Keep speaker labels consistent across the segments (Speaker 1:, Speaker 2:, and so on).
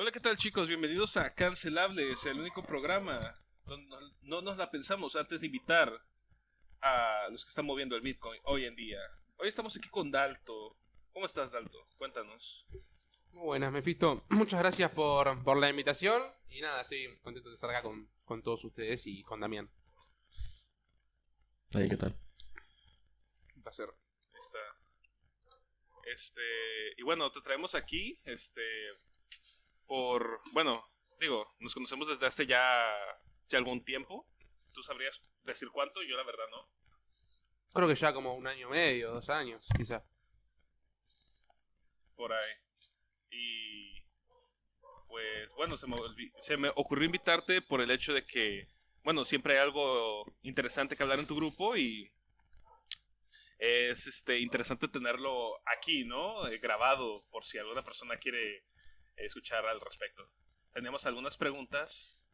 Speaker 1: Hola, ¿qué tal chicos? Bienvenidos a Cancelables, el único programa donde no nos la pensamos antes de invitar a los que están moviendo el Bitcoin hoy en día. Hoy estamos aquí con Dalto. ¿Cómo estás, Dalto? Cuéntanos.
Speaker 2: Muy buenas, Mephisto. Muchas gracias por, por la invitación. Y nada, estoy contento de estar acá con, con todos ustedes y con Damián.
Speaker 3: Ahí, ¿qué tal?
Speaker 2: Un placer.
Speaker 1: Ahí está. Este, y bueno, te traemos aquí, este, por, bueno, digo, nos conocemos desde hace ya, ya algún tiempo. ¿Tú sabrías decir cuánto? Yo la verdad no.
Speaker 2: Creo que ya como un año y medio, dos años, quizá.
Speaker 1: Por ahí. Y pues bueno, se me, se me ocurrió invitarte por el hecho de que, bueno, siempre hay algo interesante que hablar en tu grupo y es este interesante tenerlo aquí, ¿no? Eh, grabado por si alguna persona quiere escuchar al respecto. Tenemos algunas preguntas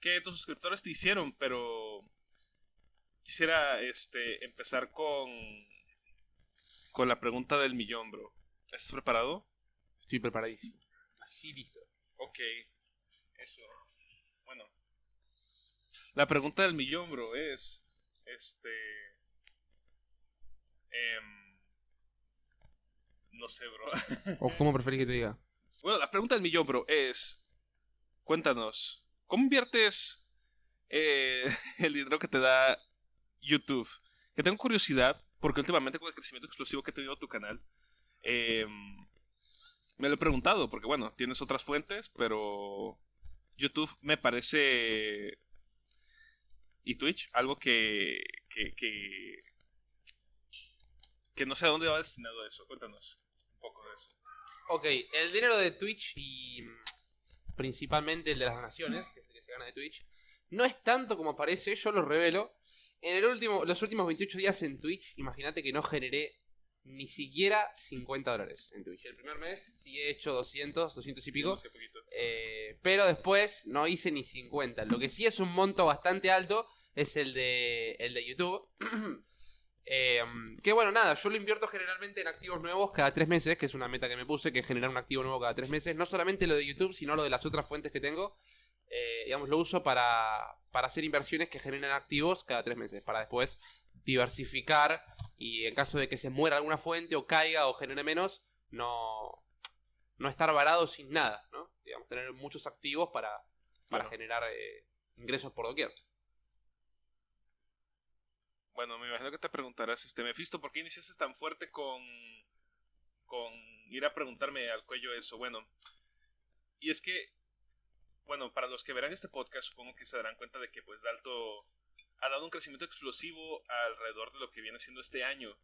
Speaker 1: que tus suscriptores te hicieron, pero quisiera este empezar con con la pregunta del millón, bro. ¿Estás preparado?
Speaker 2: Estoy preparadísimo. Así listo.
Speaker 1: Ok, eso. Bueno. La pregunta del millón, bro, es. Este. em, no sé, bro.
Speaker 2: ¿O cómo preferís que te diga?
Speaker 1: Bueno, la pregunta del millón, bro, es. Cuéntanos, ¿cómo inviertes eh, el dinero que te da YouTube? Que tengo curiosidad, porque últimamente con el crecimiento explosivo que ha tenido tu canal, em, me lo he preguntado, porque bueno, tienes otras fuentes, pero YouTube me parece... Y Twitch, algo que... que, que, que no sé a dónde va destinado eso. Cuéntanos un poco de eso.
Speaker 2: Ok, el dinero de Twitch y mm, principalmente el de las donaciones, que es el que se gana de Twitch, no es tanto como parece, yo lo revelo. En el último, los últimos 28 días en Twitch, imagínate que no generé ni siquiera 50 dólares en Twitch. El primer mes sí he hecho 200, 200 y pico. Eh, pero después no hice ni 50. Lo que sí es un monto bastante alto es el de, el de YouTube. Eh, que bueno, nada, yo lo invierto generalmente en activos nuevos cada tres meses, que es una meta que me puse, que es generar un activo nuevo cada tres meses. No solamente lo de YouTube, sino lo de las otras fuentes que tengo. Eh, digamos, lo uso para, para hacer inversiones que generen activos cada tres meses, para después diversificar y en caso de que se muera alguna fuente o caiga o genere menos, no, no estar varado sin nada, ¿no? Digamos, tener muchos activos para, para
Speaker 1: Claro.
Speaker 2: generar eh, ingresos por doquier.
Speaker 1: Bueno, me imagino que te preguntarás, este, Mephisto, ¿por qué iniciaste tan fuerte con, con ir a preguntarme al cuello eso? Bueno, y es que, bueno, para los que verán este podcast, supongo que se darán cuenta de que, pues, Dalto ha dado un crecimiento explosivo alrededor de lo que viene siendo este año.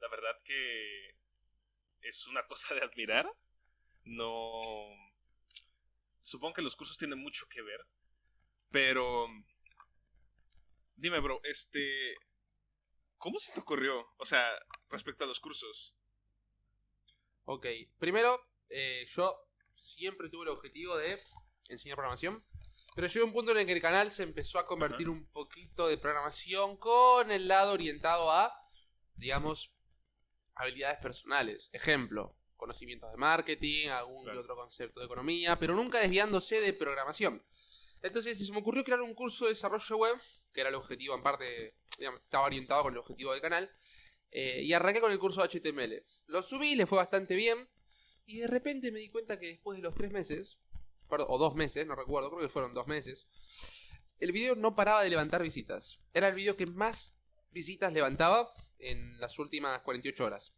Speaker 1: La verdad que es una cosa de admirar. No... Supongo que los cursos tienen mucho que ver, pero... Dime, bro, este... ¿Cómo se te ocurrió? O sea, respecto a los cursos.
Speaker 2: Ok, primero, eh, yo siempre tuve el objetivo de enseñar programación. Pero llegó un punto en el que el canal se empezó a convertir un poquito de programación con el lado orientado a, digamos, habilidades personales. Ejemplo, conocimientos de marketing, algún
Speaker 1: Claro.
Speaker 2: otro concepto de economía, pero nunca desviándose de programación. Entonces se me ocurrió crear un curso de desarrollo web, que era el objetivo en parte, estaba orientado con el objetivo del canal. eh, y arranqué con el curso de HTML. Lo subí, le fue bastante bien. Y de repente me di cuenta que después de los tres meses, perdón, o dos meses, no recuerdo, creo que fueron dos meses, el video no paraba de levantar visitas. Era el video que más visitas levantaba en las últimas 48 horas.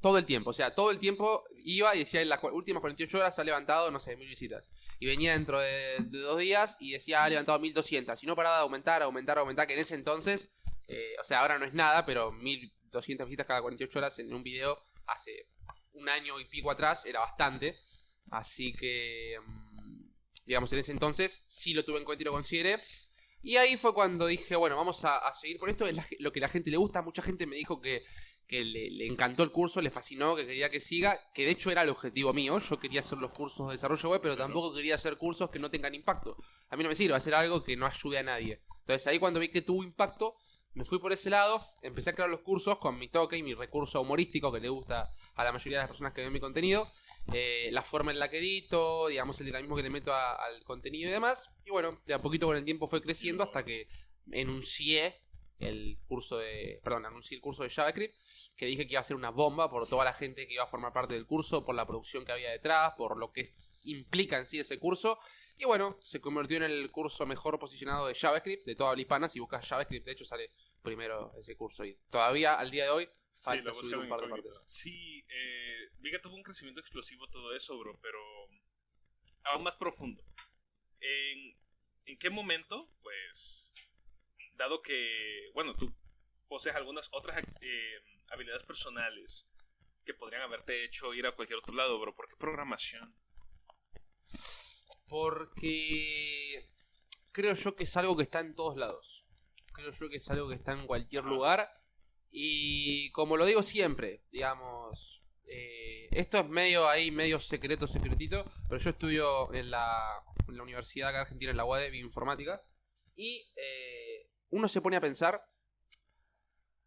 Speaker 2: Todo el tiempo, o sea, todo el tiempo iba y decía en las últimas 48 horas ha levantado, no sé, mil visitas. Y venía dentro de, dos días y decía ha levantado 1200. Y no paraba de aumentar, aumentar, aumentar, que en ese entonces, eh, o sea, ahora no es nada, pero 1200 visitas cada 48 horas en un video hace un año y pico atrás era bastante. Así que, mm, digamos, en ese entonces sí lo tuve en cuenta y lo consideré. Y ahí fue cuando dije, bueno, vamos a, seguir por esto. Es lo que la gente le gusta. Mucha gente me dijo que, que le, le encantó el curso, le fascinó, que quería que siga. Que de hecho era el objetivo mío. Yo quería hacer los cursos de desarrollo web, pero
Speaker 1: Claro.
Speaker 2: tampoco quería hacer cursos que no tengan impacto. A mí no me sirve hacer algo que no ayude a nadie. Entonces ahí cuando vi que tuvo impacto, me fui por ese lado. Empecé a crear los cursos con mi toque y mi recurso humorístico que le gusta a la mayoría de las personas que ven mi contenido. eh, la forma en la que edito, digamos, el dinamismo que le meto a- al contenido y demás. Y bueno, de a poquito con el tiempo fue creciendo hasta que enuncié el curso de, perdón, anuncié el curso de JavaScript, que dije que iba a ser una bomba por toda la gente que iba a formar parte del curso, por la producción que había detrás, por lo que implica en sí ese curso. Y bueno, se convirtió en el curso mejor posicionado de JavaScript de toda habla hispana. Si buscas JavaScript, de hecho sale primero ese curso. Y todavía al día de hoy
Speaker 1: Sí,
Speaker 2: falta
Speaker 1: lo
Speaker 2: subir un par de partes.
Speaker 1: Sí, eh, vi que tuvo un crecimiento explosivo todo eso, bro, pero aún más profundo. ¿En, en qué momento? Pues, dado que, bueno, tú posees algunas otras eh, habilidades personales que podrían haberte hecho ir a cualquier otro lado, bro, ¿por qué programación?
Speaker 2: Porque creo yo que es algo que está en todos lados. Creo yo que es algo que está en cualquier lugar. Y como lo digo siempre, digamos, eh, esto es medio ahí, medio secreto, secretito, pero yo estudio en la, en la Universidad acá Argentina, en la UAD de Bioinformática, y eh, uno se pone a pensar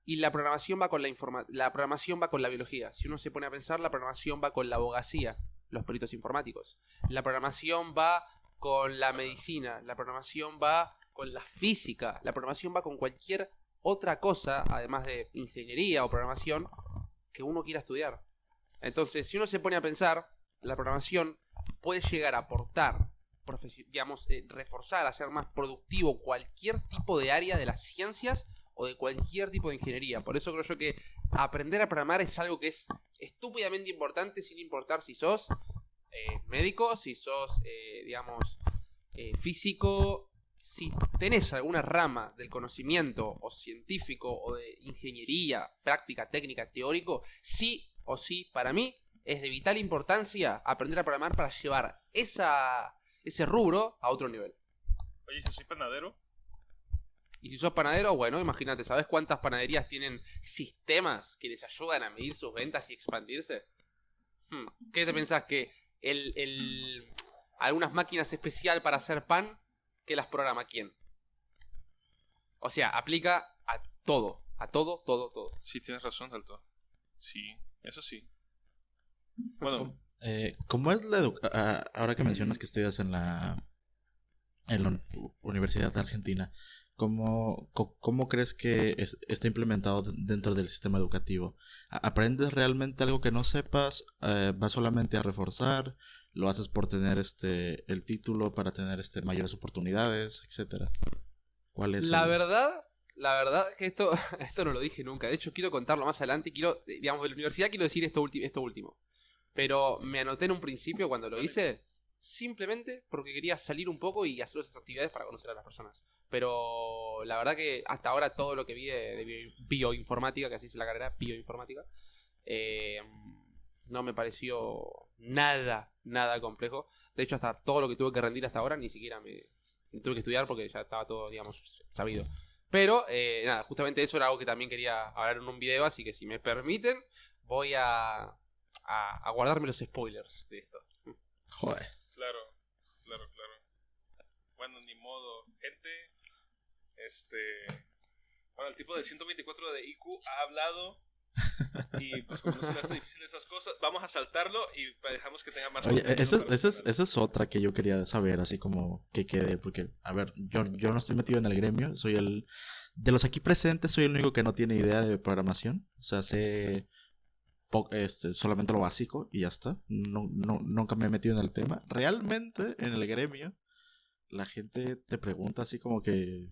Speaker 2: y la programación va con la informa la programación va con la biología. Si uno se pone a pensar, la programación va con la abogacía, los peritos informáticos. La programación va con la medicina, la programación va con la física, la programación va con cualquier otra cosa, además de ingeniería o programación, que uno quiera estudiar. Entonces, si uno se pone a pensar, la programación puede llegar a aportar, digamos, eh, reforzar, hacer más productivo cualquier tipo de área de las ciencias o de cualquier tipo de ingeniería. Por eso creo yo que aprender a programar es algo que es estúpidamente importante sin importar si sos eh, médico, si sos, eh, digamos, eh, físico, si tenés alguna rama del conocimiento o científico o de ingeniería, práctica, técnica, teórico, sí o sí, para mí, es de vital importancia aprender a programar para llevar esa, ese rubro a otro nivel.
Speaker 1: Oye, si soy panadero,
Speaker 2: Y si sos panadero, bueno, imagínate, ¿sabes cuántas panaderías tienen sistemas que les ayudan a medir sus ventas y expandirse? Hmm, ¿Qué te pensás? ¿Que el, el- algunas máquinas especial para hacer pan, que las programa quién? O sea, aplica a todo, a todo, todo, todo.
Speaker 1: sí tienes razón, Salto. Sí, eso sí. Bueno,
Speaker 3: Eh, ¿Cómo es la educación? Ahora que mencionas que estudias en la, en la Universidad de Argentina, ¿cómo, cómo crees que es- está implementado dentro del sistema educativo? ¿A- ¿Aprendes realmente algo que no sepas? Eh, ¿Vas solamente a reforzar? ¿Lo haces por tener este el título para tener este mayores oportunidades, etcétera? ¿Cuál es
Speaker 2: La
Speaker 3: el-
Speaker 2: verdad, la verdad que esto, esto no lo dije nunca. De hecho, quiero contarlo más adelante. Quiero, digamos, de la universidad quiero decir esto, esto último. Pero me anoté en un principio cuando lo hice, simplemente porque quería salir un poco y hacer esas actividades para conocer a las personas. Pero la verdad que hasta ahora todo lo que vi de, de bio- bioinformática, que así es la carrera, bioinformática, eh, no me pareció nada, nada complejo. De hecho, hasta todo lo que tuve que rendir hasta ahora ni siquiera me tuve que estudiar porque ya estaba todo, digamos, sabido. Pero, eh, nada, justamente eso era algo que también quería hablar en un video, así que si me permiten, voy a, a, a guardarme los spoilers de esto.
Speaker 3: Joder.
Speaker 1: Claro, claro, claro. Bueno, ni modo. Gente, este... Bueno, el tipo de 124 de IQ ha hablado y pues como no se le hace difícil esas cosas, vamos a saltarlo y dejamos que tenga más...
Speaker 3: Oye, esa es, esa, es, esa es otra que yo quería saber, así como que quede, porque, a ver, yo, yo no estoy metido en el gremio, soy el... De los aquí presentes, soy el único que no tiene idea de programación, o sea, sé este, solamente lo básico y ya está, no, no, nunca me he metido en el tema. Realmente, en el gremio, la gente te pregunta así como que...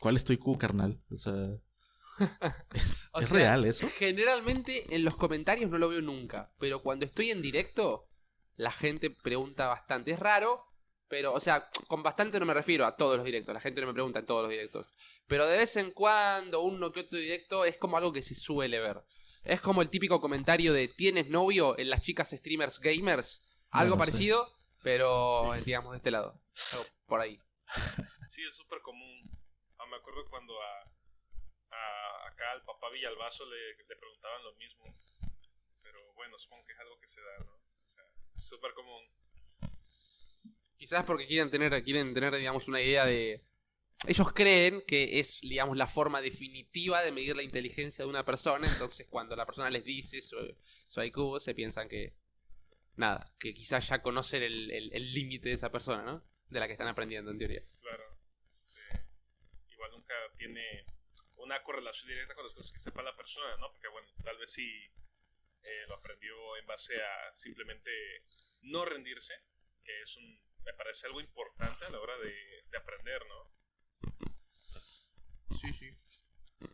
Speaker 3: ¿Cuál es tu IQ, carnal? O sea... ¿Es,
Speaker 2: O
Speaker 3: ¿es
Speaker 2: sea,
Speaker 3: real eso?
Speaker 2: Generalmente en los comentarios no lo veo nunca, pero cuando estoy en directo, la gente pregunta bastante. Es raro, pero, o sea, con bastante no me refiero a todos los directos, la gente no me pregunta en todos los directos. Pero de vez en cuando, uno que otro directo, es como algo que se suele ver. Es como el típico comentario de ¿tienes novio en las chicas streamers gamers? Algo parecido, pero digamos de este lado. Algo por ahí.
Speaker 1: Sí, es súper común. Ah, me acuerdo cuando a, a- acá al papá Villalbazo le, le preguntaban lo mismo. Pero bueno, supongo que es algo que se da, ¿no? O sea, es súper común.
Speaker 2: Quizás porque quieren tener, quieren tener, digamos, una idea de. Ellos creen que es, digamos, la forma definitiva de medir la inteligencia de una persona. Entonces, cuando la persona les dice su, su IQ, se piensan que, nada, que quizás ya conocen el límite de esa persona, ¿no? De la que están aprendiendo, en teoría.
Speaker 1: Claro. Este, igual nunca tiene una correlación directa con las cosas que sepa la persona, ¿no? Porque, bueno, tal vez sí eh, lo aprendió en base a simplemente no rendirse, que es un, me parece algo importante a la hora de, de aprender, ¿no?
Speaker 2: Sí, sí.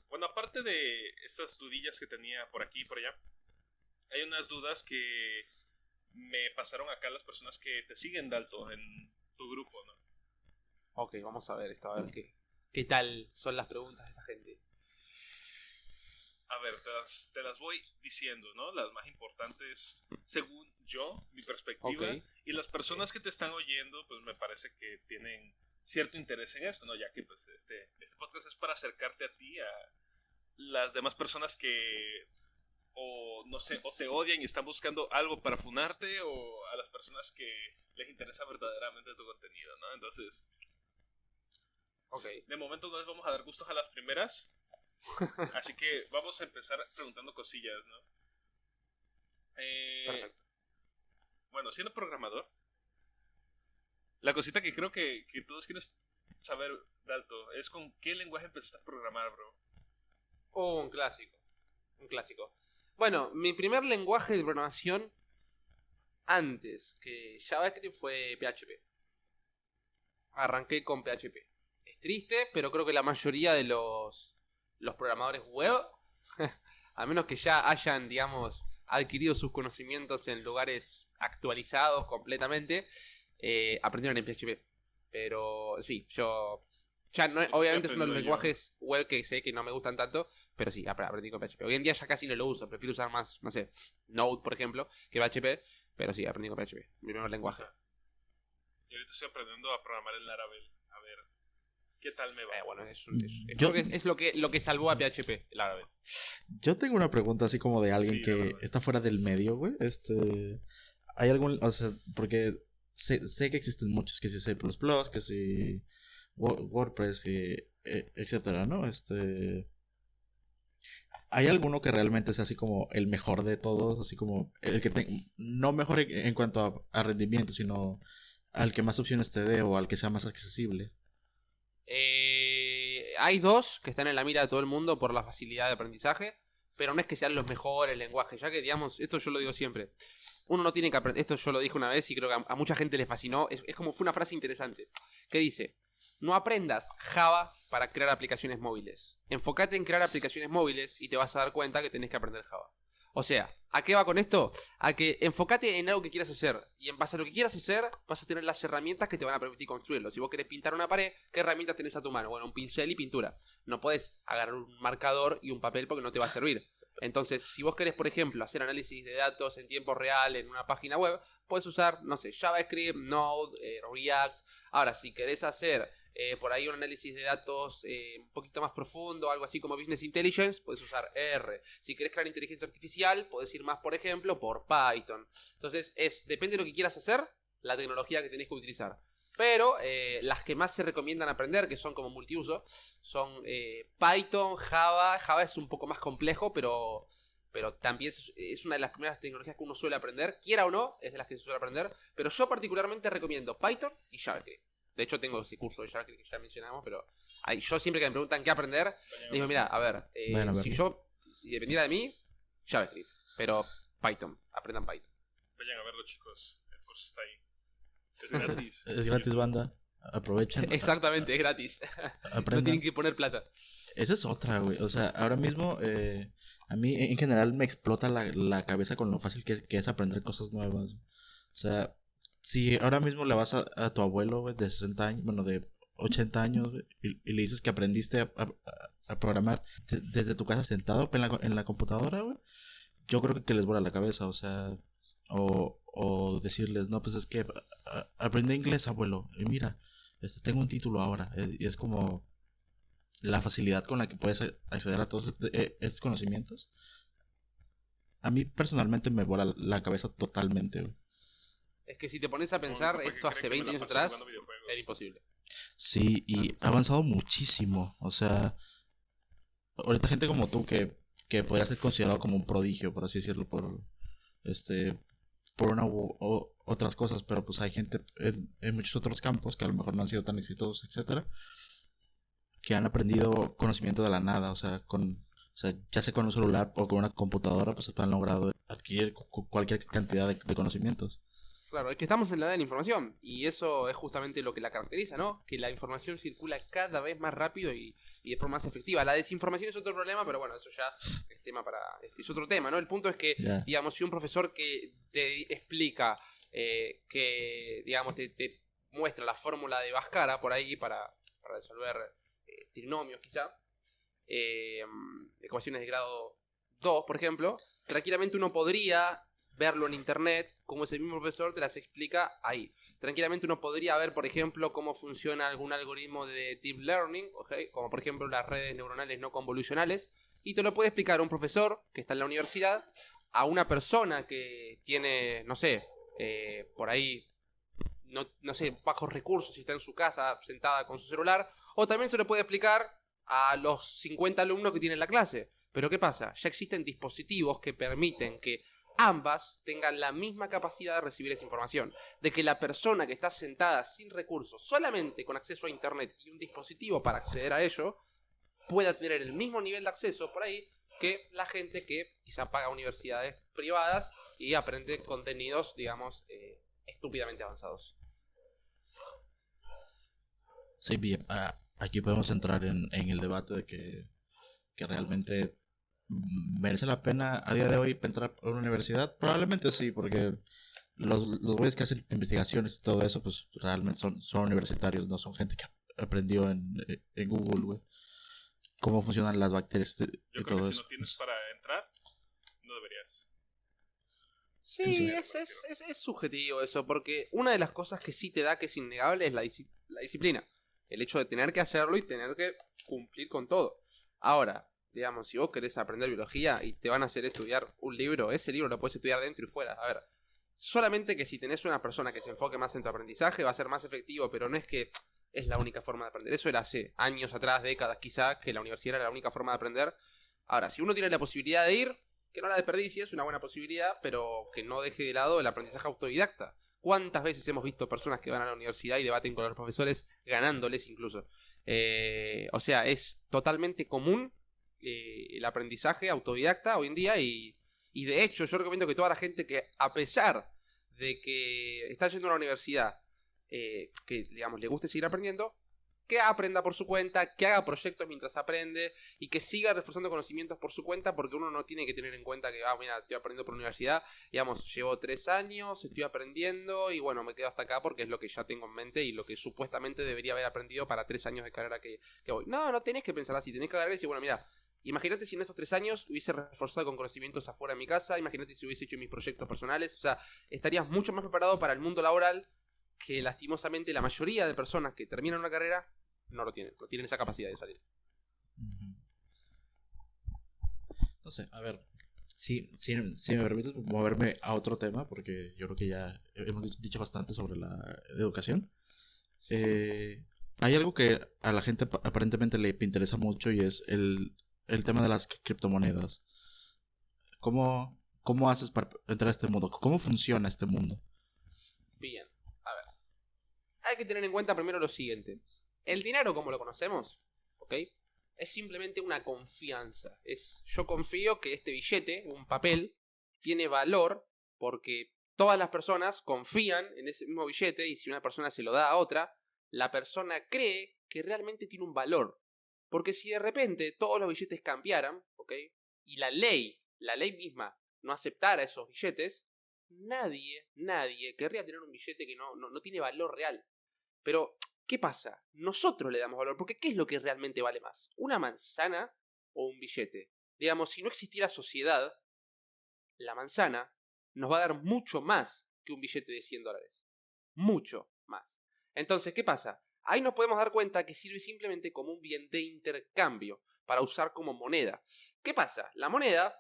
Speaker 1: Bueno, aparte de estas dudillas que tenía por aquí y por allá, hay unas dudas que me pasaron acá las personas que te siguen, Dalto, en tu grupo, ¿no?
Speaker 2: Ok, vamos a ver esto, a ver qué, qué tal son las preguntas de esta gente.
Speaker 1: A ver, te las, te las voy diciendo, ¿no? Las más importantes, según yo, mi perspectiva.
Speaker 2: Ok.
Speaker 1: Y las personas que te están oyendo, pues me parece que tienen cierto interés en esto, ¿no? Ya que pues este, este podcast es para acercarte a ti, a las demás personas que o no sé, o te odian y están buscando algo para funarte, o a las personas que les interesa verdaderamente tu contenido, ¿no? Entonces,
Speaker 2: Ok.
Speaker 1: de momento no les vamos a dar gustos a las primeras. Así que vamos a empezar preguntando cosillas, ¿no? Eh,
Speaker 2: Perfecto.
Speaker 1: bueno, siendo programador, la cosita que creo que, todos quieren saber, Dalto, es con qué lenguaje empezaste a programar, bro.
Speaker 2: Oh, un clásico. Un clásico. Bueno, mi primer lenguaje de programación antes que JavaScript fue PHP. Arranqué con PHP. Es triste, pero creo que la mayoría de los, los programadores web, a menos que ya hayan, digamos, adquirido sus conocimientos en lugares actualizados completamente, eh, aprendieron en PHP. Pero sí, yo... Ya no, obviamente son los
Speaker 1: yo.
Speaker 2: lenguajes web que sé que no me gustan tanto, pero sí, ap- aprendí con PHP. Hoy en día ya casi no lo uso, prefiero usar más, no sé, Node, por ejemplo, que PHP, pero sí, aprendí con PHP, mi primer lenguaje.
Speaker 1: Y ahorita estoy aprendiendo a programar en Laravel. A ver, ¿qué tal me va?
Speaker 2: Eh, bueno, es, un- es- es-
Speaker 3: Yo-
Speaker 2: creo que es, es lo que lo que salvó a PHP, el árabe.
Speaker 3: Yo tengo una pregunta así como de alguien
Speaker 1: Sí,
Speaker 3: que está fuera del medio, güey. Este. ¿Hay algún. O sea, porque sé, sé que existen muchos, que si C, que si. Wo- WordPress, eh, etcétera, ¿no? Este. ¿Hay alguno que realmente sea así como el mejor de todos? Así como el que te- no mejor en, en cuanto a, a rendimiento, sino al que más opciones te dé o al que sea más accesible.
Speaker 2: Eh, hay dos que están en la mira de todo el mundo por la facilidad de aprendizaje, pero no es que sean los mejores lenguajes, ya que digamos, esto yo lo digo siempre. Uno no tiene que aprender, esto yo lo dije una vez y creo que a, mucha gente le fascinó, es, es como fue una frase interesante, que dice, no aprendas Java para crear aplicaciones móviles, enfócate en crear aplicaciones móviles y te vas a dar cuenta que tenés que aprender Java. O sea, ¿a qué va con esto? A que enfócate en algo que quieras hacer. Y en base a lo que quieras hacer, vas a tener las herramientas que te van a permitir construirlo. Si vos querés pintar una pared, ¿qué herramientas tenés a tu mano? Bueno, un pincel y pintura. No puedes agarrar un marcador y un papel porque no te va a servir. Entonces, si vos querés, por ejemplo, hacer análisis de datos en tiempo real en una página web, puedes usar, no sé, JavaScript, Node, eh, React. Ahora, si querés hacer eh, por ahí un análisis de datos eh, un poquito más profundo, algo así como Business Intelligence, puedes usar R. Si querés crear inteligencia artificial, puedes ir más, por ejemplo, por Python. Entonces, es depende de lo que quieras hacer, la tecnología que tenés que utilizar. Pero eh, las que más se recomiendan aprender, que son como multiuso, son Python, Java. Java es un poco más complejo, pero, pero también es, es una de las primeras tecnologías que uno suele aprender. Quiera o no, es de las que se suele aprender. Pero yo particularmente recomiendo Python y JavaScript. De hecho, tengo ese curso de JavaScript que ya mencionamos, pero ahí, yo siempre que me preguntan qué aprender, digo, mira, a ver, eh,
Speaker 3: a
Speaker 2: si
Speaker 3: verlo.
Speaker 2: yo, si dependiera de mí, JavaScript. Pero Python, aprendan Python.
Speaker 1: Vayan a verlo, chicos. El curso está ahí. Es gratis.
Speaker 3: Es gratis, banda. Aprovechen.
Speaker 2: Exactamente, es gratis. No
Speaker 3: Aprendan.
Speaker 2: tienen que poner plata.
Speaker 3: Esa es otra, güey. O sea, ahora mismo, eh, a mí en general me explota la, la cabeza con lo fácil que, que es aprender cosas nuevas. O sea, si ahora mismo le vas a, a tu abuelo, de 60 años, bueno, de 80 años, y, le dices que aprendiste a, programar de- desde tu casa sentado en la, en la computadora, yo creo que les vuela la cabeza, o sea, o, decirles, no, pues es que a- a- aprendí inglés, abuelo, y mira, este, tengo un título ahora, eh, y es como la facilidad con la que puedes acceder a todos este- eh, estos conocimientos. A mí personalmente me vuela la cabeza totalmente.
Speaker 2: Es que si te pones a pensar,
Speaker 1: Como, ¿por qué
Speaker 2: esto hace
Speaker 1: que me
Speaker 2: 20
Speaker 1: la
Speaker 2: años atrás era imposible.
Speaker 3: Sí, y ha avanzado muchísimo. O sea, ahorita gente como tú que, que podría ser considerado como un prodigio, por así decirlo, por este por una u o- otras cosas, pero pues hay gente en, en muchos otros campos que a lo mejor no han sido tan exitosos, etcétera, que han aprendido conocimiento de la nada, o sea, con, o sea, ya sea con un celular o con una computadora, pues han logrado adquirir cu- cu- cualquier cantidad de, de conocimientos.
Speaker 2: Claro, es que estamos en la edad de la información y eso es justamente lo que la caracteriza, ¿no? Que la información circula cada vez más rápido y, y de forma más efectiva. La desinformación es otro problema, pero bueno, eso ya es tema para es, otro tema, ¿no? El punto es que, digamos, si un profesor que te explica eh, que, digamos, te, te muestra la fórmula de Bhaskara por ahí para, para resolver eh, trinomios, quizá, eh, ecuaciones de grado 2, por ejemplo, tranquilamente uno podría verlo en internet, como ese mismo profesor te las explica ahí. Tranquilamente uno podría ver, por ejemplo, cómo funciona algún algoritmo de deep learning, como por ejemplo las redes neuronales no convolucionales, y te lo puede explicar un profesor que está en la universidad a una persona que tiene, no sé, eh, por ahí, no, no sé, bajos recursos, si está en su casa sentada con su celular, o también se lo puede explicar a los 50 alumnos que tienen la clase. Pero ¿qué pasa? Ya existen dispositivos que permiten que ambas tengan la misma capacidad de recibir esa información. De que la persona que está sentada sin recursos, solamente con acceso a Internet y un dispositivo para acceder a ello, pueda tener el mismo nivel de acceso por ahí que la gente que quizá paga universidades privadas y aprende contenidos, digamos, eh, estúpidamente avanzados.
Speaker 3: Sí, bien, ah, aquí podemos entrar en, en el debate de que, que realmente merece la pena a día de hoy entrar a una universidad. Probablemente sí, porque los, los güeyes que hacen investigaciones y todo eso, pues realmente son, son universitarios, no son gente que aprendió en, en Google, güey. Cómo funcionan las bacterias y
Speaker 1: Yo
Speaker 3: y
Speaker 1: creo
Speaker 3: todo
Speaker 1: que si
Speaker 3: eso.
Speaker 1: no tienes para entrar, no deberías.
Speaker 2: Sí,
Speaker 3: Sí.
Speaker 2: es, es, es- es subjetivo eso, porque una de las cosas que sí te da que es innegable es la, disci- la disciplina. El hecho de tener que hacerlo y tener que cumplir con todo. Ahora, digamos, si vos querés aprender biología y te van a hacer estudiar un libro, ese libro lo puedes estudiar dentro y fuera. A ver, solamente que si tenés una persona que se enfoque más en tu aprendizaje va a ser más efectivo, pero no es que es la única forma de aprender. Eso era hace años atrás, décadas quizá, que la universidad era la única forma de aprender. Ahora, si uno tiene la posibilidad de ir, que no la desperdicie, es una buena posibilidad, pero que no deje de lado el aprendizaje autodidacta. ¿Cuántas veces hemos visto personas que van a la universidad y debaten con los profesores, ganándoles incluso? Eh, o sea, es totalmente común eh, el aprendizaje autodidacta hoy en día y, y de hecho yo recomiendo que toda la gente que a pesar de que está yendo a la universidad, eh, que digamos le guste seguir aprendiendo, que aprenda por su cuenta, que haga proyectos mientras aprende y que siga reforzando conocimientos por su cuenta porque uno no tiene que tener en cuenta que, ah, mira, estoy aprendiendo por universidad, digamos, llevo tres años, estoy aprendiendo y bueno, me quedo hasta acá porque es lo que ya tengo en mente y lo que supuestamente debería haber aprendido para tres años de carrera que, que voy. No, no tenés que pensar así, tenés que agarrar y decir, bueno, mira, imagínate si en estos tres años hubiese reforzado con conocimientos afuera de mi casa, imagínate si hubiese hecho mis proyectos personales, o sea, estarías mucho más preparado para el mundo laboral que lastimosamente la mayoría de personas que terminan una carrera no lo tienen, no tienen esa capacidad de salir.
Speaker 3: Entonces, a ver, si, si, si me permites moverme a otro tema, porque yo creo que ya hemos dicho, bastante sobre la educación. Eh, hay algo que a la gente pa- aparentemente le interesa mucho y es el, el tema de las cri- criptomonedas. ¿Cómo, ¿Cómo haces para entrar a este mundo? ¿Cómo funciona este mundo?
Speaker 2: Bien, a ver. Hay que tener en cuenta primero lo siguiente. El dinero como lo conocemos, ¿ok? Es simplemente una confianza. Es yo confío que este billete, un papel, tiene valor porque todas las personas confían en ese mismo billete y si una persona se lo da a otra, la persona cree que realmente tiene un valor. Porque si de repente todos los billetes cambiaran, ¿ok? Y la ley, la ley misma, no aceptara esos billetes, nadie, nadie querría tener un billete que no, no, no tiene valor real. Pero, ¿qué pasa? Nosotros le damos valor, porque ¿qué es lo que realmente vale más? ¿Una manzana o un billete? Digamos, si no existiera sociedad, la manzana nos va a dar mucho más que un billete de 100 dólares. Mucho más. Entonces, ¿qué pasa? Ahí nos podemos dar cuenta que sirve simplemente como un bien de intercambio para usar como moneda. ¿Qué pasa? La moneda,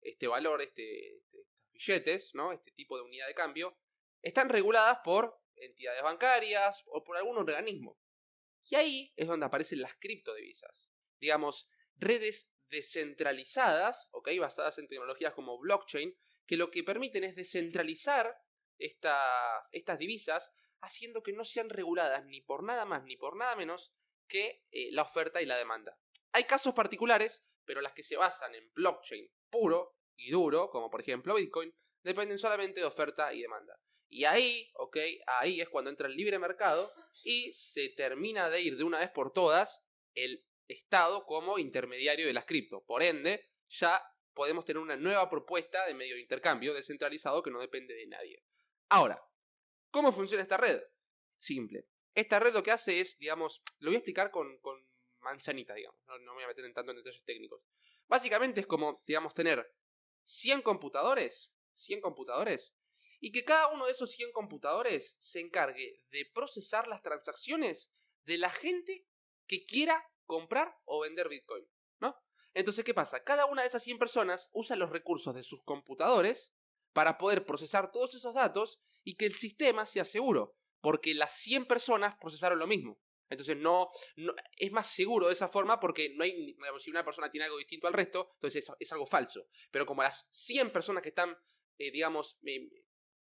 Speaker 2: este valor, este, estos billetes, ¿no? Este tipo de unidad de cambio, están reguladas por entidades bancarias o por algún organismo. Y ahí es donde aparecen las criptodivisas. Digamos, redes descentralizadas, ¿ok? Basadas en tecnologías como blockchain, que lo que permiten es descentralizar estas, estas divisas, haciendo que no sean reguladas ni por nada más ni por nada menos que eh, la oferta y la demanda. Hay casos particulares, pero las que se basan en blockchain puro y duro, como por ejemplo Bitcoin, dependen solamente de oferta y demanda. Y ahí, ok, ahí es cuando entra el libre mercado y se termina de ir de una vez por todas el Estado como intermediario de las cripto. Por ende, ya podemos tener una nueva propuesta de medio de intercambio descentralizado que no depende de nadie. Ahora, ¿cómo funciona esta red? Simple. Esta red lo que hace es, digamos, lo voy a explicar con, con manzanita, digamos, no, no me voy a meter en tanto en detalles técnicos. Básicamente es como, digamos, tener 100 computadores, 100 computadores, y que cada uno de esos 100 computadores se encargue de procesar las transacciones de la gente que quiera comprar o vender Bitcoin, ¿no? Entonces, ¿qué pasa? Cada una de esas 100 personas usa los recursos de sus computadores para poder procesar todos esos datos y que el sistema sea seguro, porque las 100 personas procesaron lo mismo. Entonces no, es más seguro de esa forma porque no hay, si una persona tiene algo distinto al resto, entonces es, algo falso. Pero como las 100 personas que están, eh, digamos, eh,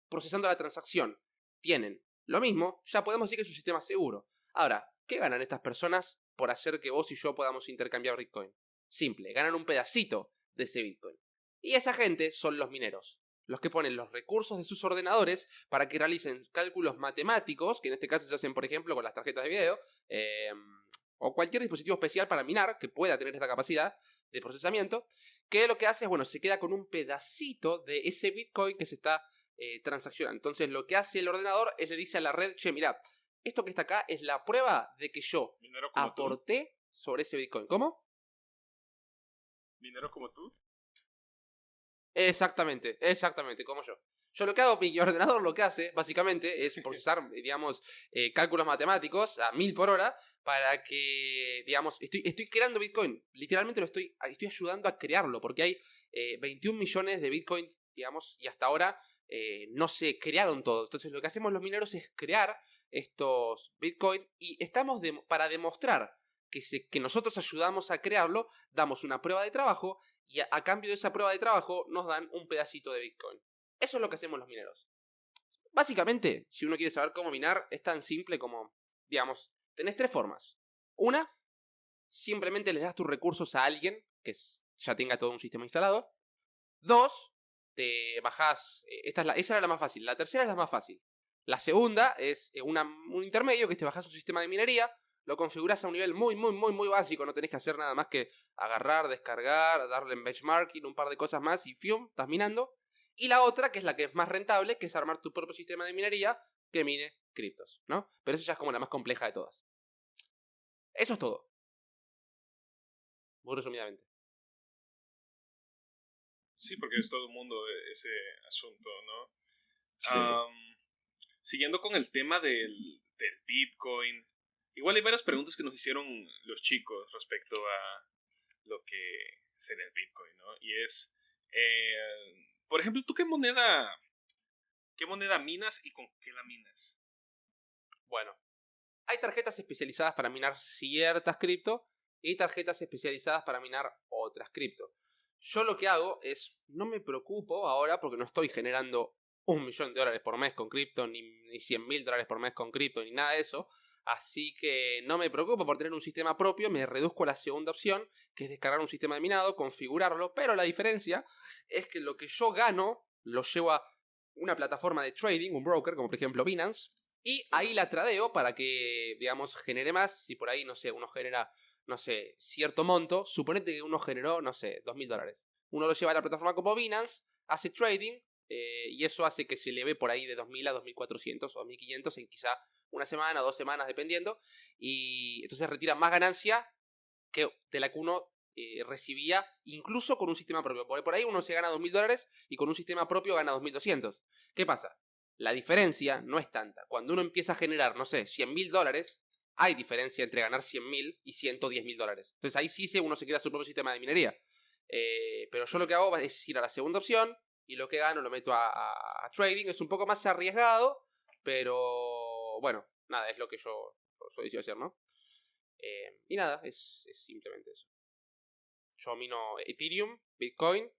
Speaker 2: procesando la transacción tienen lo mismo, ya podemos decir que es un sistema seguro. Ahora, ¿qué ganan estas personas por hacer que vos y yo podamos intercambiar Bitcoin? Simple, ganan un pedacito de ese Bitcoin. Y esa gente son los mineros, los que ponen los recursos de sus ordenadores para que realicen cálculos matemáticos, que en este caso se hacen, por ejemplo, con las tarjetas de video, em, o cualquier dispositivo especial para minar que pueda tener esta capacidad de procesamiento, que lo que hace es, bueno, se queda con un pedacito de ese Bitcoin que se está eh, transaccionando. Entonces, lo que hace el ordenador es le dice a la red, che, mira, esto que está acá es la prueba de que yo aporté sobre ese Bitcoin. ¿Cómo?
Speaker 1: ¿Minero como tú?
Speaker 2: Exactamente, exactamente, como yo. Yo lo que hago, mi ordenador lo que hace, básicamente, es procesar, digamos, eh, cálculos matemáticos a mil por hora para que, digamos, estoy, estoy creando Bitcoin. Literalmente lo estoy, estoy ayudando a crearlo, porque hay 21 eh, millones de Bitcoin, digamos, y hasta ahora eh, no se crearon todos. Entonces lo que hacemos los mineros es crear estos Bitcoin y estamos para demostrar que, que nosotros ayudamos a crearlo, damos una prueba de trabajo y a, cambio de esa prueba de trabajo nos dan un pedacito de Bitcoin. Eso es lo que hacemos los mineros. Básicamente, si uno quiere saber cómo minar, es tan simple como, digamos, tenés tres formas. Una, simplemente le das tus recursos a alguien que ya tenga todo un sistema instalado. Dos, te bajás, eh, esta es la, esa era la más fácil. La tercera es la más fácil. La segunda es eh, un intermedio que te bajas un sistema de minería, lo configuras a un nivel muy, muy, muy, muy básico. No tenés que hacer nada más que agarrar, descargar, darle en benchmarking, un par de cosas más y fium, estás minando. Y la otra, que es la que es más rentable, que es armar tu propio sistema de minería que mine criptos, ¿no? Pero esa ya es como la más compleja de todas. Eso es todo. Muy resumidamente.
Speaker 1: Sí, porque es todo el mundo e-, ese asunto, ¿no? siguiendo con el tema del, del Bitcoin, Igual hay varias preguntas que nos hicieron los chicos respecto a lo que sería el Bitcoin, ¿no? Y es, eh, por ejemplo, ¿tú qué moneda, qué moneda minas y con qué la minas?
Speaker 2: Bueno, hay tarjetas especializadas para minar ciertas cripto y tarjetas especializadas para minar otras cripto. Yo lo que hago es, no me preocupo ahora porque no estoy generando un millón de dólares por mes con cripto, ni, ni 100 mil dólares por mes con cripto, ni nada de eso. Así que no me preocupo por tener un sistema propio, me reduzco a la segunda opción, que es descargar un sistema de minado, configurarlo, pero la diferencia es que lo que yo gano lo llevo a una plataforma de trading, un broker, como por ejemplo Binance, y ahí la tradeo para que, digamos, genere más. Si por ahí, no sé, uno genera, no sé, cierto monto, suponete que uno generó, no sé, dos mil dólares. Uno lo lleva a la plataforma como Binance, hace trading, eh, y eso hace que se le ve por ahí de 2000 a 2400 o 2500 en quizá una semana o dos semanas, dependiendo, y entonces retira más ganancia que de la que uno eh, recibía incluso con un sistema propio. Por, por ahí uno se gana 2.000 dólares y con un sistema propio gana 2.200. ¿Qué pasa? La diferencia no es tanta. Cuando uno empieza a generar, no sé, 100.000 dólares, hay diferencia entre ganar 100.000 y 110.000 dólares. Entonces ahí sí uno se queda su propio sistema de minería. Eh, pero yo lo que hago es ir a la segunda opción y lo que gano lo meto a, trading. Es un poco más arriesgado, pero bueno, nada, es lo que yo, yo hacer, ¿no? Eh, y nada, es, simplemente eso. Yo mino Ethereum, Bitcoin,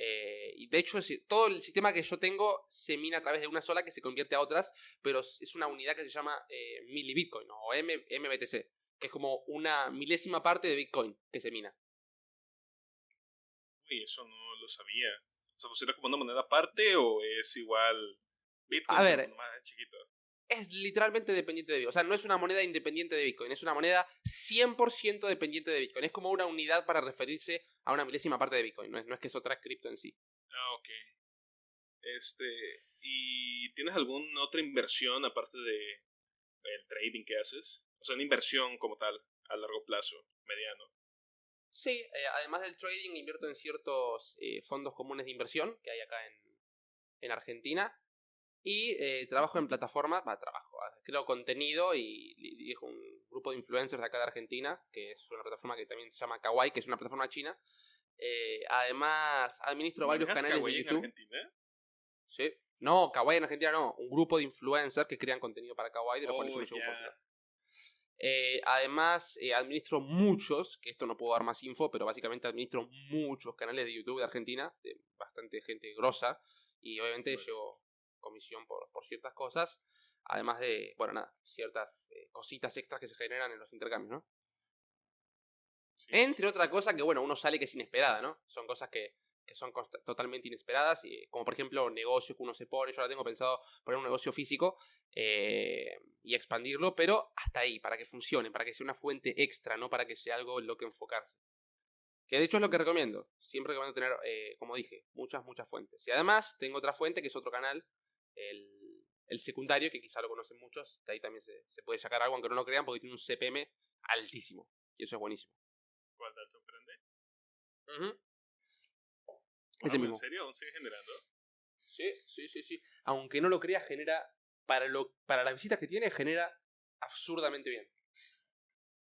Speaker 2: Eh, y de hecho, todo el sistema que yo tengo se mina a través de una sola que se convierte a otras, pero es una unidad que se llama eh, milibitcoin o M, MBTC, que es como una milésima parte de Bitcoin que se mina.
Speaker 1: Uy, eso no lo sabía. O sea, ¿funciona como una moneda aparte o es igual Bitcoin?
Speaker 2: A ver.
Speaker 1: pero más chiquito.
Speaker 2: Es literalmente dependiente de Bitcoin. O sea, no es una moneda independiente de Bitcoin, es una moneda 100% dependiente de Bitcoin. Es como una unidad para referirse a una milésima parte de Bitcoin. No es, no es que es otra cripto en sí.
Speaker 1: Ah, ok. Este, ¿y tienes alguna otra inversión aparte de el trading que haces? O sea, una inversión como tal, a largo plazo, mediano.
Speaker 2: Sí, eh, además del trading invierto en ciertos eh, fondos comunes de inversión que hay acá en, en Argentina. Y eh, trabajo en plataformas, va, trabajo, ah, creo contenido y dirijo un grupo de influencers de acá de Argentina, que es una plataforma que también se llama Kawaii, que es una plataforma china. Eh, además, administro varios
Speaker 1: ¿Manejas
Speaker 2: canales
Speaker 1: Kawaii
Speaker 2: de
Speaker 1: en
Speaker 2: YouTube.
Speaker 1: Argentina?
Speaker 2: Sí. No, Kawaii en Argentina no. Un grupo de influencers que crean contenido para Kawaii, de los cuales yo
Speaker 1: Oh,
Speaker 2: llevo un
Speaker 1: ya.
Speaker 2: poquito. Eh, además, eh, administro muchos, que esto no puedo dar más info, pero básicamente administro muchos canales de YouTube de Argentina, de bastante gente grosa, y obviamente
Speaker 1: Bueno.
Speaker 2: llevo comisión por, por ciertas cosas, además de, bueno, nada, ciertas eh, cositas extras que se generan en los intercambios, ¿no?
Speaker 1: Sí.
Speaker 2: Entre otra cosa que, bueno, uno sale que es inesperada, ¿no? Son cosas que, que son totalmente inesperadas, y, como por ejemplo negocios que uno se pone. Yo ahora tengo pensado poner un negocio físico eh, y expandirlo, pero hasta ahí, para que funcione, para que sea una fuente extra, no para que sea algo en lo que enfocarse. Que de hecho es lo que recomiendo. Siempre recomiendo tener, eh, como dije, muchas, muchas fuentes. Y además tengo otra fuente que es otro canal, el, el secundario, que quizá lo conocen muchos. De ahí también se, se puede sacar algo, aunque no lo crean, porque tiene un CPM altísimo. Y eso es buenísimo.
Speaker 1: ¿Cuál dato emprende?
Speaker 2: Ese
Speaker 1: Ah,
Speaker 2: mismo.
Speaker 1: ¿En serio? ¿Aún sigue generando?
Speaker 2: Sí, sí, sí, sí. Aunque no lo creas, genera. Para, lo, para las visitas que tiene, genera absurdamente bien.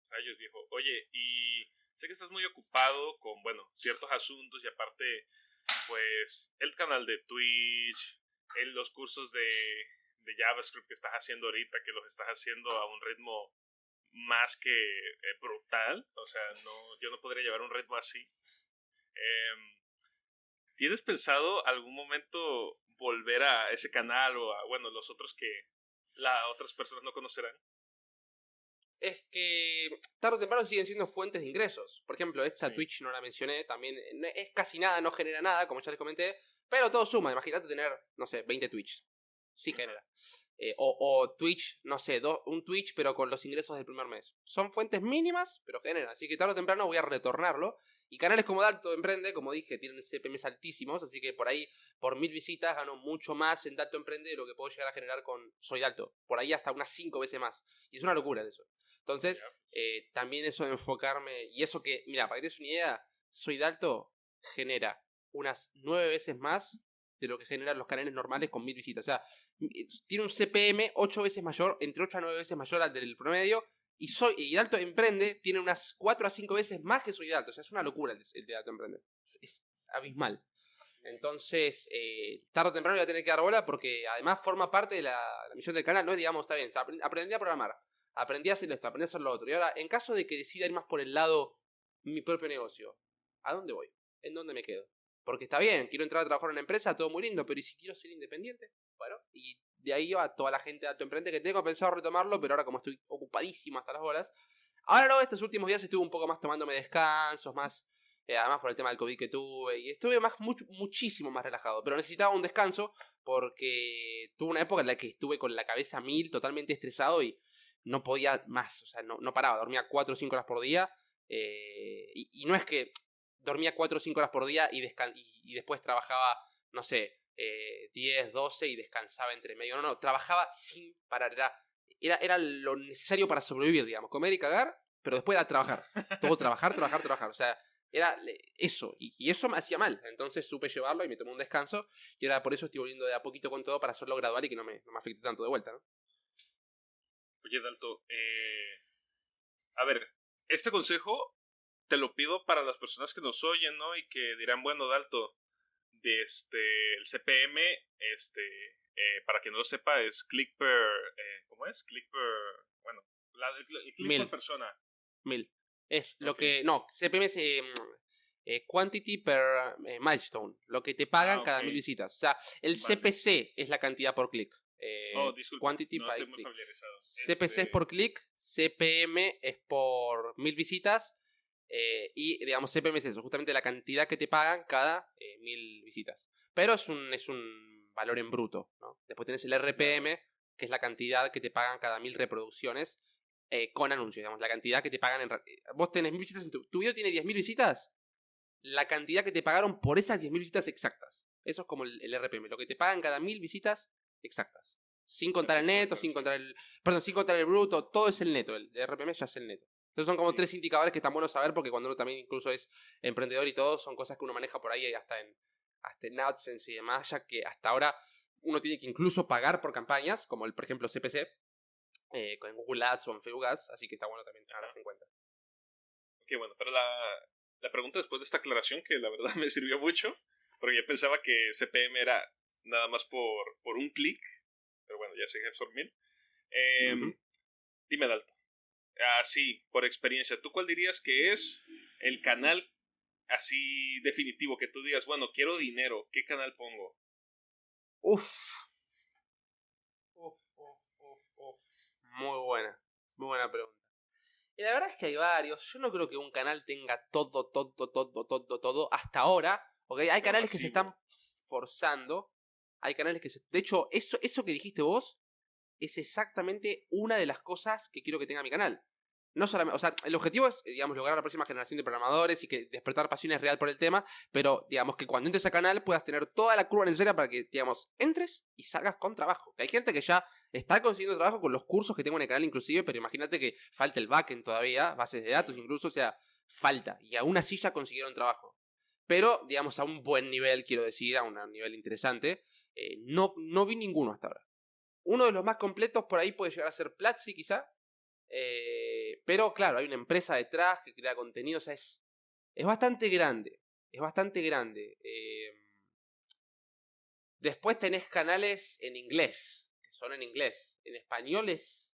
Speaker 1: Rayos, viejo. Oye, y sé que estás muy ocupado con, bueno, ciertos asuntos y aparte, pues, el canal de Twitch, los cursos de, de JavaScript que estás haciendo ahorita, que los estás haciendo a un ritmo más que eh, brutal. O sea, no, yo no podría llevar un ritmo así. Em, ¿Tienes pensado algún momento volver a ese canal o a, bueno, los otros que las otras personas no conocerán?
Speaker 2: Es que tarde o temprano siguen siendo fuentes de ingresos. Por ejemplo, esta
Speaker 1: Sí.
Speaker 2: Twitch no la mencioné, también eh, es casi nada, no genera nada, como ya les comenté, pero todo suma. Imagínate tener, no sé, 20 Twitch. Sí genera. Eh, o, o Twitch, no sé, do- un Twitch, pero con los ingresos del primer mes. Son fuentes mínimas, pero generan. Así que tarde o temprano voy a retornarlo. Y canales como Dalto Emprende, como dije, tienen CPMs altísimos, así que por ahí, por mil visitas, gano mucho más en Dalto Emprende de lo que puedo llegar a generar con Soy Dalto. Por ahí hasta unas 5 veces más. Y es una locura eso. Entonces, eh, también eso de enfocarme, y eso que, mira, para que te des una idea, Soy Dalto genera unas 9 veces más de lo que generan los canales normales con mil visitas. O sea, tiene un CPM 8 veces mayor, entre 8 a 9 veces mayor al del promedio. Y soy y Dalto Emprende tiene unas 4 a 5 veces más que Soy Dalto. O sea, es una locura el, el de Dalto Emprende. Es abismal. Entonces, eh, tarde o temprano voy a tener que dar bola porque además forma parte de la, misión del canal. No es, digamos, está bien, o aprendí a programar, aprendí a hacer aprendí a hacer lo otro. Y ahora, en caso de que decida ir más por el lado mi propio negocio, ¿a dónde voy? ¿En dónde me quedo? Porque está bien, quiero entrar a trabajar en una empresa, todo muy lindo, pero ¿y si quiero ser independiente? Bueno, y de ahí va toda la gente de alto emprende que tengo pensado retomarlo, pero ahora como estoy ocupadísimo hasta las bolas. Ahora no, estos últimos días estuve un poco más tomándome descansos, más eh, además por el tema del COVID que tuve, y estuve más muchísimo más relajado, pero necesitaba un descanso porque tuve una época en la que estuve con la cabeza mil, totalmente estresado y no podía más, o sea, no, no paraba, dormía 4 o 5 horas por día, eh, y, no es que dormía 4 o 5 horas por día y, y después trabajaba, no sé, eh, 10, 12 y descansaba entre medio, no, no, trabajaba sin parar, era, era, era lo necesario para sobrevivir, digamos, comer y cagar, pero después era trabajar, todo trabajar, trabajar, trabajar, o sea, era eso, y, eso me hacía mal. Entonces supe llevarlo y me tomé un descanso. Y ahora por eso estoy volviendo de a poquito con todo para hacerlo gradual y que no me, no me afecte tanto de vuelta, ¿no?
Speaker 1: Oye, Dalto, eh, a ver, este consejo te lo pido para las personas que nos oyen, ¿no? Y que dirán, bueno, Dalto, de este, el CPM, este, eh, para quien no lo sepa, es click per, eh, ¿cómo es? Click per, bueno, la- el, cl- el click
Speaker 2: Mil.
Speaker 1: por persona.
Speaker 2: Mil. Es lo que. No, CPM es. eh, eh, quantity per milestone, lo que te pagan
Speaker 1: Ah,
Speaker 2: cada mil visitas. O sea, el
Speaker 1: Vale.
Speaker 2: CPC es la cantidad por clic. Eh,
Speaker 1: oh, disculpa.
Speaker 2: quantity
Speaker 1: no
Speaker 2: by
Speaker 1: estoy muy familiarizado.
Speaker 2: CPC es
Speaker 1: Este,
Speaker 2: por clic, CPM es por mil visitas eh, y digamos CPM es eso, justamente la cantidad que te pagan cada eh, mil visitas. Pero es un, es un valor en bruto, ¿no? Después tenés el RPM, que es la cantidad que te pagan cada mil reproducciones eh, con anuncios, digamos, la cantidad que te pagan en... eh, Vos tenés mil visitas en tu... ¿Tu video tiene 10.000 visitas? La cantidad que te pagaron por esas 10.000 visitas exactas. Eso es como el, el RPM, lo que te pagan cada mil visitas exactas. Sin contar el neto, sin contar el... Perdón, sin contar el bruto, todo es el neto, el RPM ya es el neto. Entonces son como
Speaker 1: Sí.
Speaker 2: tres indicadores que están buenos saber porque cuando uno también incluso es emprendedor y todo, son cosas que uno maneja por ahí hasta en, hasta en AdSense y demás, ya que hasta ahora uno tiene que incluso pagar por campañas, como el, por ejemplo, CPC, eh, con Google Ads o en Facebook Ads, así que está bueno también tenerlas en cuenta.
Speaker 1: Ok, bueno, pero la, la pregunta después de esta aclaración, que la verdad me sirvió mucho, porque yo pensaba que CPM era nada más por, por un clic, pero bueno, ya sé que es por mil. Eh,
Speaker 2: Ujú.
Speaker 1: Dime, Dalton, así, por experiencia, ¿tú cuál dirías que es el canal así definitivo? Que tú digas, bueno, quiero dinero, ¿qué canal pongo?
Speaker 2: Uf. Uf, uf, uf, uf. Muy buena, muy buena pregunta. Y la verdad es que hay varios. Yo no creo que un canal tenga todo, todo, todo, todo, todo hasta ahora. ¿ok? Hay canales que se están forzando. Hay canales que se... De hecho, eso, eso que dijiste vos es exactamente una de las cosas que quiero que tenga mi canal. No solamente, o sea, el objetivo es, digamos, lograr la próxima generación de programadores y que despertar pasiones real por el tema, pero digamos que cuando entres al canal puedas tener toda la curva necesaria para que, digamos, entres y salgas con trabajo. Hay gente que ya está consiguiendo trabajo con los cursos que tengo en el canal inclusive, pero imagínate que falta el backend todavía, bases de datos incluso, o sea, falta. Y aún así ya consiguieron trabajo. Pero, digamos, a un buen nivel, quiero decir, a un nivel interesante, eh, no, no vi ninguno hasta ahora. Uno de los más completos por ahí puede llegar a ser Platzi, quizá. eh, pero claro, hay una empresa detrás que crea contenido, o sea, es, es bastante grande. Es bastante grande. eh, después tenés canales en inglés, que son en inglés. En español es,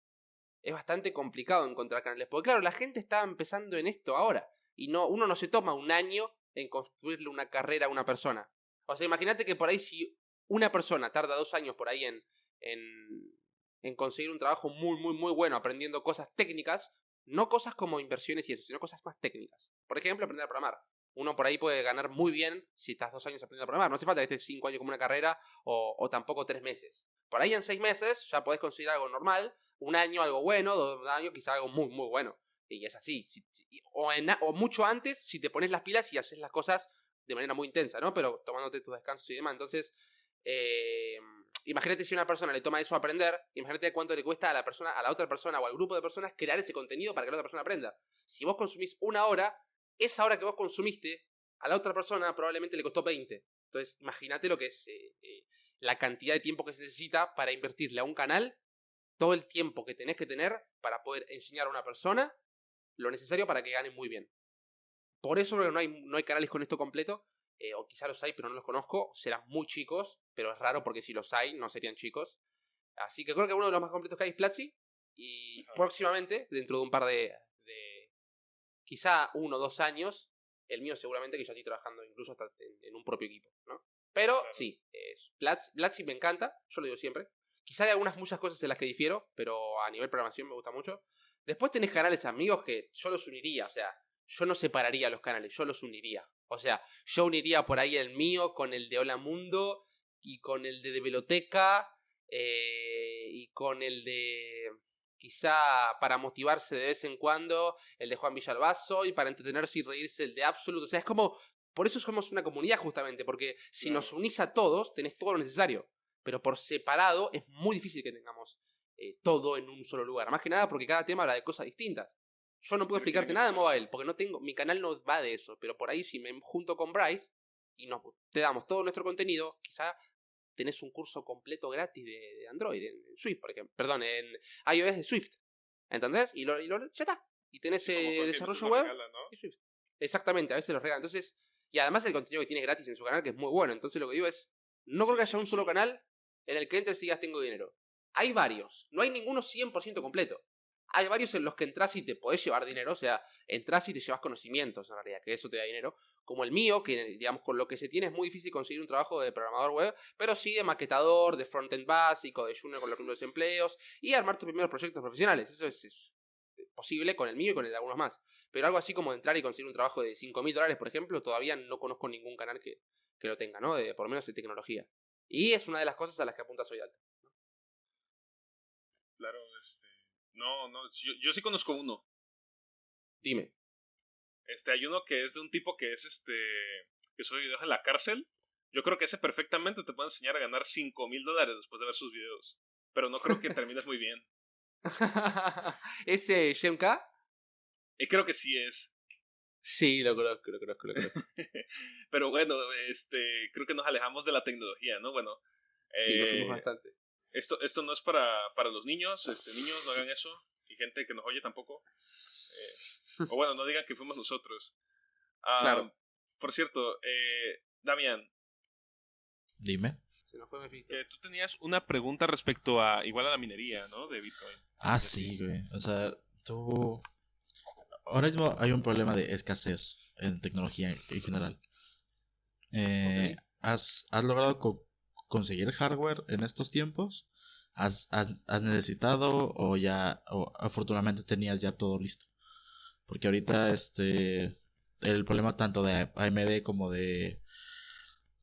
Speaker 2: es bastante complicado encontrar canales. Porque claro, la gente está empezando en esto ahora. Y no, uno no se toma un año en construirle una carrera a una persona. O sea, imagínate que por ahí si una persona tarda dos años por ahí en, en, conseguir un trabajo muy, muy, muy bueno aprendiendo cosas técnicas, no cosas como inversiones y eso, sino cosas más técnicas. Por ejemplo, aprender a programar. Uno por ahí puede ganar muy bien si estás dos años aprendiendo a programar. No hace falta que estés cinco años como una carrera o, tampoco tres meses. Por ahí en seis meses ya podés conseguir algo normal, un año algo bueno, dos años quizá algo muy, muy bueno. Y es así. O, en o mucho antes si te pones las pilas y haces las cosas de manera muy intensa, ¿no? Pero tomándote tus descansos y demás. Entonces, eh, imagínate si una persona le toma eso a aprender, imagínate cuánto le cuesta a la persona, a la otra persona o al grupo de personas crear ese contenido para que la otra persona aprenda. Si vos consumís una hora, esa hora que vos consumiste, a la otra persona probablemente le costó 20. Entonces, imagínate lo que es eh, eh, la cantidad de tiempo que se necesita para invertirle a un canal, todo el tiempo que tenés que tener para poder enseñar a una persona lo necesario para que gane muy bien. Por eso no hay, no hay canales con esto completo, eh, o quizá los hay, pero no los conozco, serán muy chicos, pero es raro porque si los hay, no serían chicos. Así que creo que uno de los más completos que hay es Platzi, y
Speaker 1: Ajá.
Speaker 2: próximamente, dentro de un par de, de quizá uno o dos años, el mío seguramente que ya estoy trabajando incluso hasta en, en un propio equipo, ¿no? Pero
Speaker 1: Claro.
Speaker 2: sí, es, Platzi, Platzi me encanta, yo lo digo siempre. Quizá hay algunas muchas cosas en las que difiero, pero a nivel programación me gusta mucho. Después tenés canales amigos que yo los uniría, o sea, yo no separaría los canales, yo los uniría. O sea, yo uniría por ahí el mío con el de Hola Mundo y con el de de Biblioteca eh, y con el de quizá para motivarse de vez en cuando el de Juan Villalbazo y para entretenerse y reírse el de Absolute. O sea, es como, por eso somos una comunidad justamente, porque si
Speaker 1: Claro.
Speaker 2: nos unís a todos tenés todo lo necesario, pero por separado es muy difícil que tengamos eh, todo en un solo lugar. Más que nada porque cada tema habla de cosas distintas. Yo no puedo explicarte nada de mobile, porque no tengo, mi canal no va de eso, pero por ahí si me junto con Bryce y nos te damos todo nuestro contenido, quizá tenés un curso completo gratis de, de Android, en, en Swift, por ejemplo, perdón, en iOS de Swift, ¿entendés? Y, lo, y lo- ya está, y tenés eh, desarrollo web
Speaker 1: regala, ¿no?
Speaker 2: y Swift. Exactamente, a veces los regalan, entonces, y además el contenido que tiene gratis en su canal, que es muy bueno, entonces lo que digo es, no creo que haya un solo canal en el que entres y digas tengo dinero. Hay varios, no hay ninguno 100% completo. Hay varios en los que entras y te podés llevar dinero, o sea, entras y te llevas conocimientos en realidad, que eso te da dinero. Como el mío, que digamos con lo que se tiene es muy difícil conseguir un trabajo de programador web, pero sí de maquetador, de frontend básico, de junior con los primeros empleos y armar tus primeros proyectos profesionales. Eso es, posible con el mío y con el de algunos más. Pero algo así como entrar y conseguir un trabajo de 5 mil dólares, por ejemplo, todavía no conozco ningún canal que, que lo tenga, ¿no? De, por lo menos de tecnología. Y es una de las cosas a las que apunta Soy Alto.
Speaker 1: Claro, este. No, no, yo, sí conozco uno.
Speaker 2: Dime.
Speaker 1: Este, hay uno que es de un tipo que es este. que sube videos en la cárcel. Yo creo que ese perfectamente te puede enseñar a ganar 5 mil dólares después de ver sus videos. Pero no creo que termines muy bien.
Speaker 2: ¿Ese Shemka?
Speaker 1: Eh, creo que sí es.
Speaker 2: Sí, lo conozco, lo conozco, lo conozco.
Speaker 1: Pero bueno, este, creo que nos alejamos de la tecnología, ¿no? Bueno.
Speaker 2: sí, lo fuimos eh, bastante.
Speaker 1: Esto, esto no es para, para los niños, este, niños no hagan eso, y gente que nos oye tampoco. Eh, o bueno, no digan que fuimos nosotros. Ah, claro. Por cierto, eh, Damián.
Speaker 3: Dime.
Speaker 1: Eh, tú tenías una pregunta respecto a, igual a la minería, ¿no? De Bitcoin.
Speaker 3: Ah, sí, güey. O sea, tú... Ahora mismo hay un problema de escasez en tecnología en general. Eh, ¿has, ¿Has logrado conseguir hardware en estos tiempos? ¿Has, has, necesitado o ya, o afortunadamente tenías ya todo listo? Porque ahorita este, el problema tanto de AMD como de,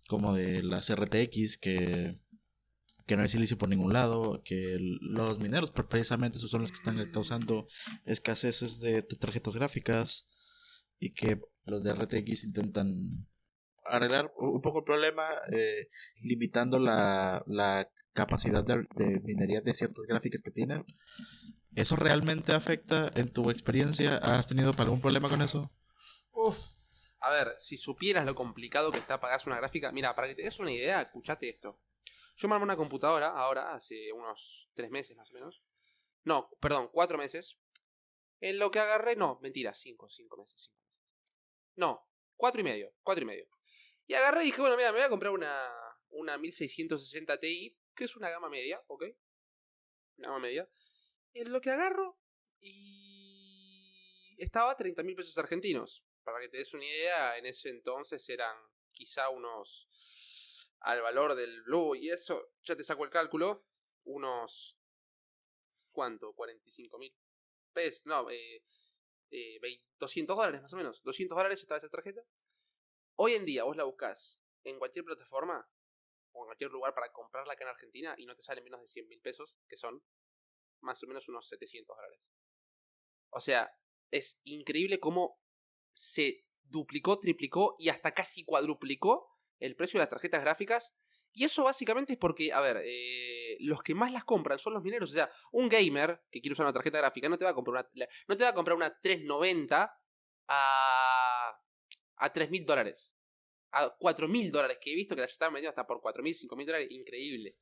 Speaker 3: como de las RTX que, que no hay silicio por ningún lado, que los mineros precisamente esos son los que están causando escaseces de tarjetas gráficas y que los de RTX intentan arreglar un poco el problema eh, limitando la, la capacidad de, minería de ciertas gráficas que tienen. ¿Eso realmente afecta en tu experiencia? ¿Has tenido algún problema con eso?
Speaker 2: Uf. A ver, si supieras lo complicado que está pagarse una gráfica. Mira, para que te des una idea, escuchate esto. Yo me armé una computadora ahora, hace unos tres meses más o menos. No, perdón, cuatro meses. En lo que agarré, no, mentira, cinco, cinco meses, cinco meses. No, cuatro y medio, cuatro y medio. Y agarré y dije, bueno, mira, me voy a comprar una, una 1660 Ti, que es una gama media, ¿ok? Una gama media. En lo que agarro y estaba a 30 mil pesos argentinos. Para que te des una idea, en ese entonces eran quizá unos, al valor del Blue y eso, ya te saco el cálculo, unos, ¿cuánto? 45 mil pesos, no, eh, 200 eh, dólares más o menos. 200 dólares estaba esa tarjeta. Hoy en día vos la buscas en cualquier plataforma o en cualquier lugar para comprarla acá en Argentina y no te sale menos de 100 mil pesos, que son más o menos unos 700 dólares. O sea, es increíble cómo se duplicó, triplicó y hasta casi cuadruplicó el precio de las tarjetas gráficas. Y eso básicamente es porque, a ver, eh, los que más las compran son los mineros. O sea, un gamer que quiere usar una tarjeta gráfica no te va a comprar una, no te va a comprar una 390 a, a 3.000 dólares a 4 mil dólares, que he visto que las estaban vendiendo hasta por 4 mil, 5 mil dólares, increíble.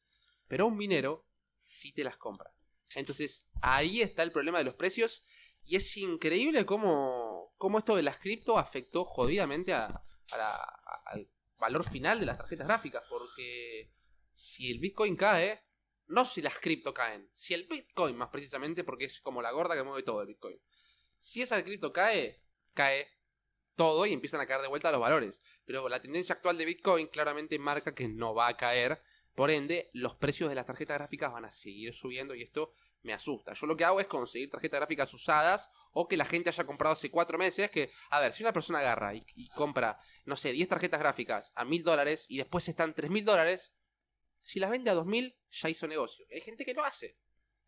Speaker 2: Pero un minero sí te las compra. Entonces, ahí está el problema de los precios. Y es increíble cómo, cómo esto de las cripto afectó jodidamente al valor final de las tarjetas gráficas. Porque si el Bitcoin cae, no si las cripto caen, si el Bitcoin más precisamente, porque es como la gorda que mueve todo el Bitcoin. Si esa cripto cae, cae todo y empiezan a caer de vuelta los valores. Pero la tendencia actual de Bitcoin claramente marca que no va a caer. Por ende, los precios de las tarjetas gráficas van a seguir subiendo y esto me asusta. Yo lo que hago es conseguir tarjetas gráficas usadas o que la gente haya comprado hace cuatro meses. Que, a ver, si una persona agarra y, compra, no sé, 10 tarjetas gráficas a mil dólares y después están tres mil dólares, si las vende a dos mil, ya hizo negocio. Hay gente que lo hace.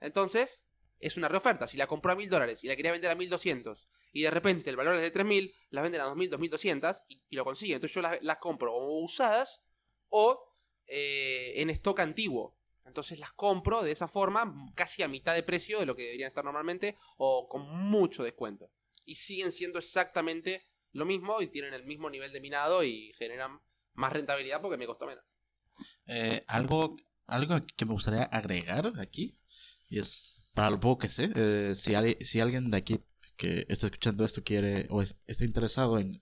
Speaker 2: Entonces, es una reoferta. Si la compró a mil dólares y la quería vender a mil doscientos y de repente el valor es de 3.000, las venden a 2.000, 2.200 y, y lo consiguen. Entonces yo las, compro o usadas o eh, en stock antiguo. Entonces las compro de esa forma, casi a mitad de precio de lo que deberían estar normalmente o con mucho descuento. Y siguen siendo exactamente lo mismo y tienen el mismo nivel de minado y generan más rentabilidad porque me costó menos.
Speaker 3: Eh, algo, algo que me gustaría agregar aquí, es para lo poco que sé, eh, si, si alguien de aquí que está escuchando esto quiere o está interesado en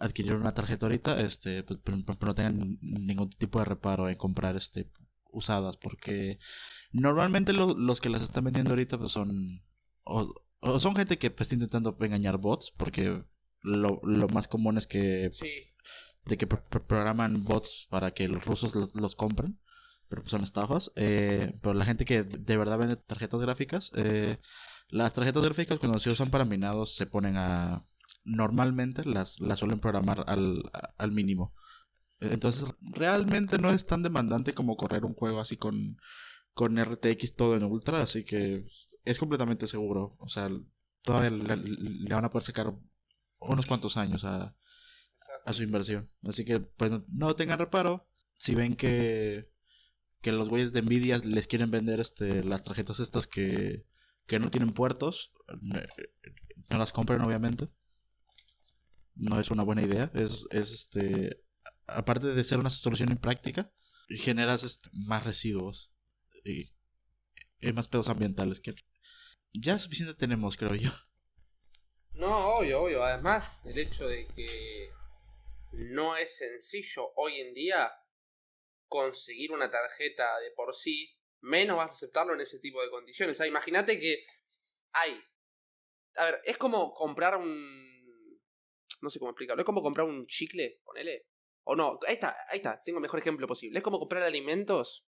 Speaker 3: adquirir una tarjeta ahorita, este, pues, no tengan ningún tipo de reparo en comprar este usadas, porque normalmente los que las están vendiendo ahorita pues son o, o son gente que pues, está intentando engañar bots, porque lo, lo más común es que
Speaker 2: Sí.
Speaker 3: de que pro- pro- programan bots para que los rusos los, los compren, pero pues son estafas. Eh, pero la gente que de verdad vende tarjetas gráficas, eh, las tarjetas gráficas cuando se usan para minados se ponen a... Normalmente las, las suelen programar al, al mínimo. Entonces realmente no es tan demandante como correr un juego así con, con RTX todo en ultra, así que es completamente seguro. O sea, todavía le, le van a poder sacar unos cuantos años a, a su inversión. Así que, pues, no tengan reparo. Si ven que, que los güeyes de Nvidia les quieren vender este, las tarjetas estas que, que no tienen puertos, no las compren, obviamente. No es una buena idea. Es, es este. Aparte de ser una solución impráctica, generas este, más residuos y, y más pedos ambientales que ya suficiente tenemos, creo yo.
Speaker 2: No, obvio, obvio. Además, el hecho de que no es sencillo hoy en día conseguir una tarjeta de por sí, menos vas a aceptarlo en ese tipo de condiciones. O sea, imagínate que hay. A ver, es como comprar un. No sé cómo explicarlo. Es como comprar un chicle, ponele. O no, ahí está, ahí está, tengo el mejor ejemplo posible. Es como comprar alimentos,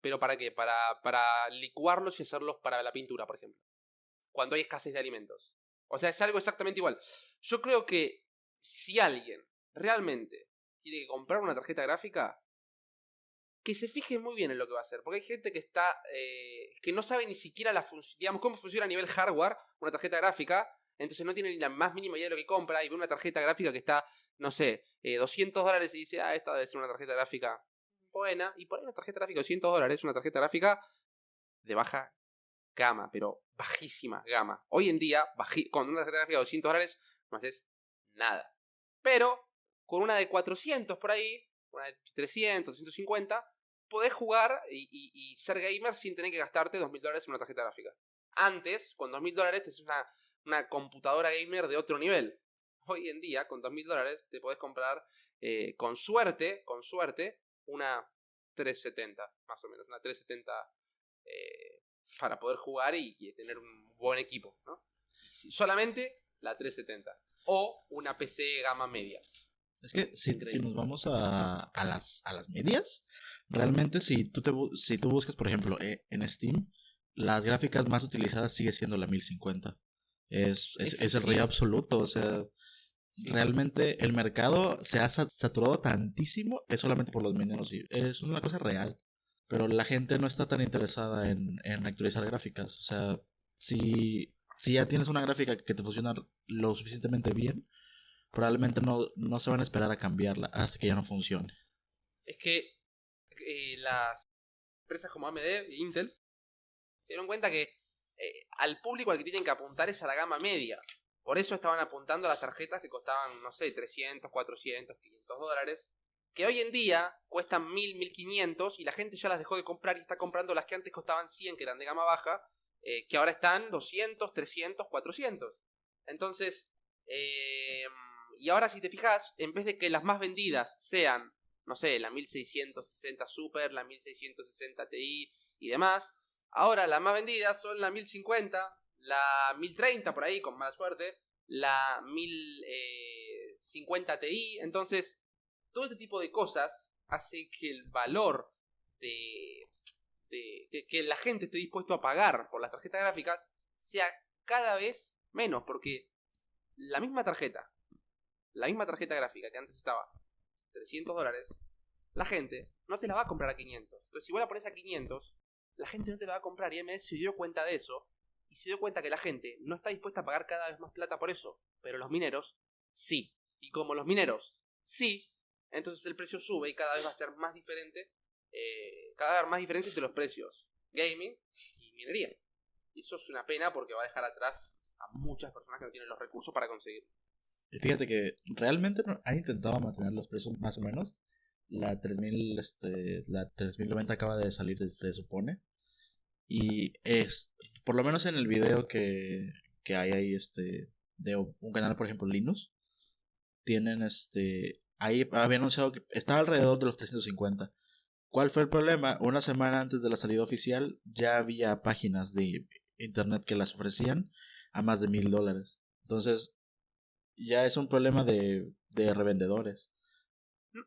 Speaker 2: pero ¿para qué? Para, para licuarlos y hacerlos para la pintura, por ejemplo. Cuando hay escasez de alimentos. O sea, es algo exactamente igual. Yo creo que si alguien realmente tiene que comprar una tarjeta gráfica, que se fije muy bien en lo que va a hacer. Porque hay gente que está. eh, que no sabe ni siquiera la digamos, cómo funciona a nivel hardware una tarjeta gráfica. Entonces no tiene ni la más mínima idea de lo que compra. Y ve una tarjeta gráfica que está, no sé, eh, 200 dólares y dice, ah, esta debe ser una tarjeta gráfica buena. Y por ahí una tarjeta gráfica de 200 dólares, una tarjeta gráfica de baja gama, pero bajísima gama. Hoy en día, con una tarjeta gráfica de 200 dólares, no haces nada. Pero con una de 400 por ahí, una de 300, 150, podés jugar y, ser gamer sin tener que gastarte 2.000 dólares en una tarjeta gráfica. Antes, con 2.000 dólares, te una, una computadora gamer de otro nivel. Hoy en día, con 2.000 dólares, te podés comprar, eh, con suerte, con suerte, una 370, más o menos, una 370 eh, para poder jugar y, y tener un buen equipo, ¿no? Solamente la 370. O una PC gama media.
Speaker 3: Es que si, si nos vamos a, a, las, a las medias, realmente si tú, te, si tú buscas, por ejemplo, eh, en Steam, las gráficas más utilizadas sigue siendo la 1050. Es, es, es el rey absoluto, o sea, realmente el mercado se ha sa- saturado tantísimo, es solamente por los mineros, y es una cosa real. Pero la gente no está tan interesada en, en actualizar gráficas, o sea, si, si ya tienes una gráfica que te funciona lo suficientemente bien, probablemente no, no se van a esperar a cambiarla hasta que ya no funcione.
Speaker 2: Es que eh, las empresas como AMD Intel se dieron cuenta que eh, al público al que tienen que apuntar es a la gama media. Por eso estaban apuntando a las tarjetas que costaban, no sé, 300, 400, 500 dólares. Que hoy en día cuestan 1000, 1500 y la gente ya las dejó de comprar y está comprando las que antes costaban 100, que eran de gama baja, eh, que ahora están 200, 300, 400. Entonces, eh, y ahora si te fijas, en vez de que las más vendidas sean no sé, la 1660 Super, la 1660 Ti y demás. Ahora las más vendidas son la 1050, la 1030 por ahí, con mala suerte, la 1050 Ti. Entonces, todo este tipo de cosas hace que el valor de, de- que, la gente esté dispuesto a pagar por las tarjetas gráficas sea cada vez menos, porque la misma tarjeta, la misma tarjeta gráfica que antes estaba 300 dólares, la gente no te la va a comprar a 500. Entonces, si vos la pones a 500, la gente no te la va a comprar. Y AMD se dio cuenta de eso. Y se dio cuenta que la gente no está dispuesta a pagar cada vez más plata por eso. Pero los mineros, sí. Y como los mineros, sí, entonces el precio sube y cada vez va a ser más diferente. eh, cada vez más diferencia entre los precios gaming y minería. Y eso es una pena porque va a dejar atrás a muchas personas que no tienen los recursos para conseguir.
Speaker 3: Fíjate que realmente han intentado mantener los precios más o menos. La 3000, este, la 3090 acaba de salir, se supone. Y es, por lo menos en el video que, que hay ahí, este, de un canal, por ejemplo, Linux, tienen, este, ahí había anunciado que estaba alrededor de los 350. ¿Cuál fue el problema? Una semana antes de la salida oficial ya había páginas de internet que las ofrecían a más de mil dólares. Entonces, ya es un problema de, de revendedores.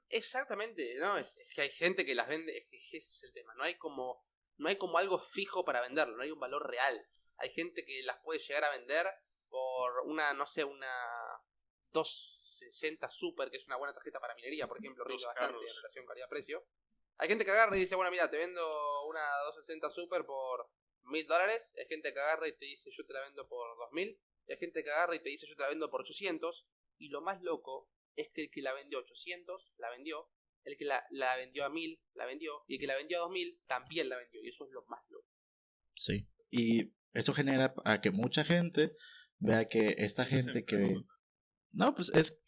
Speaker 2: Exactamente, ¿no? Es, que hay gente que las vende, es que ese es el tema, no hay como no hay como algo fijo para venderlo, no hay un valor real. Hay gente que las puede llegar a vender por una, no sé, una 260 Super, que es una buena tarjeta para minería, por ejemplo, rinde bastante en relación calidad-precio. Hay gente que agarra y dice, bueno, mira, te vendo una 260 Super por mil dólares. Hay gente que agarra y te dice, yo te la vendo por 2000. Hay gente que agarra y te dice, yo te la vendo por 800. Y lo más loco es que el que la vendió 800, la vendió. El que la, la vendió a 1000, la vendió. Y el que la vendió a 2000, también la vendió. Y eso es lo más loco.
Speaker 3: Sí. Y eso genera a que mucha gente vea que esta gente que... No, pues es,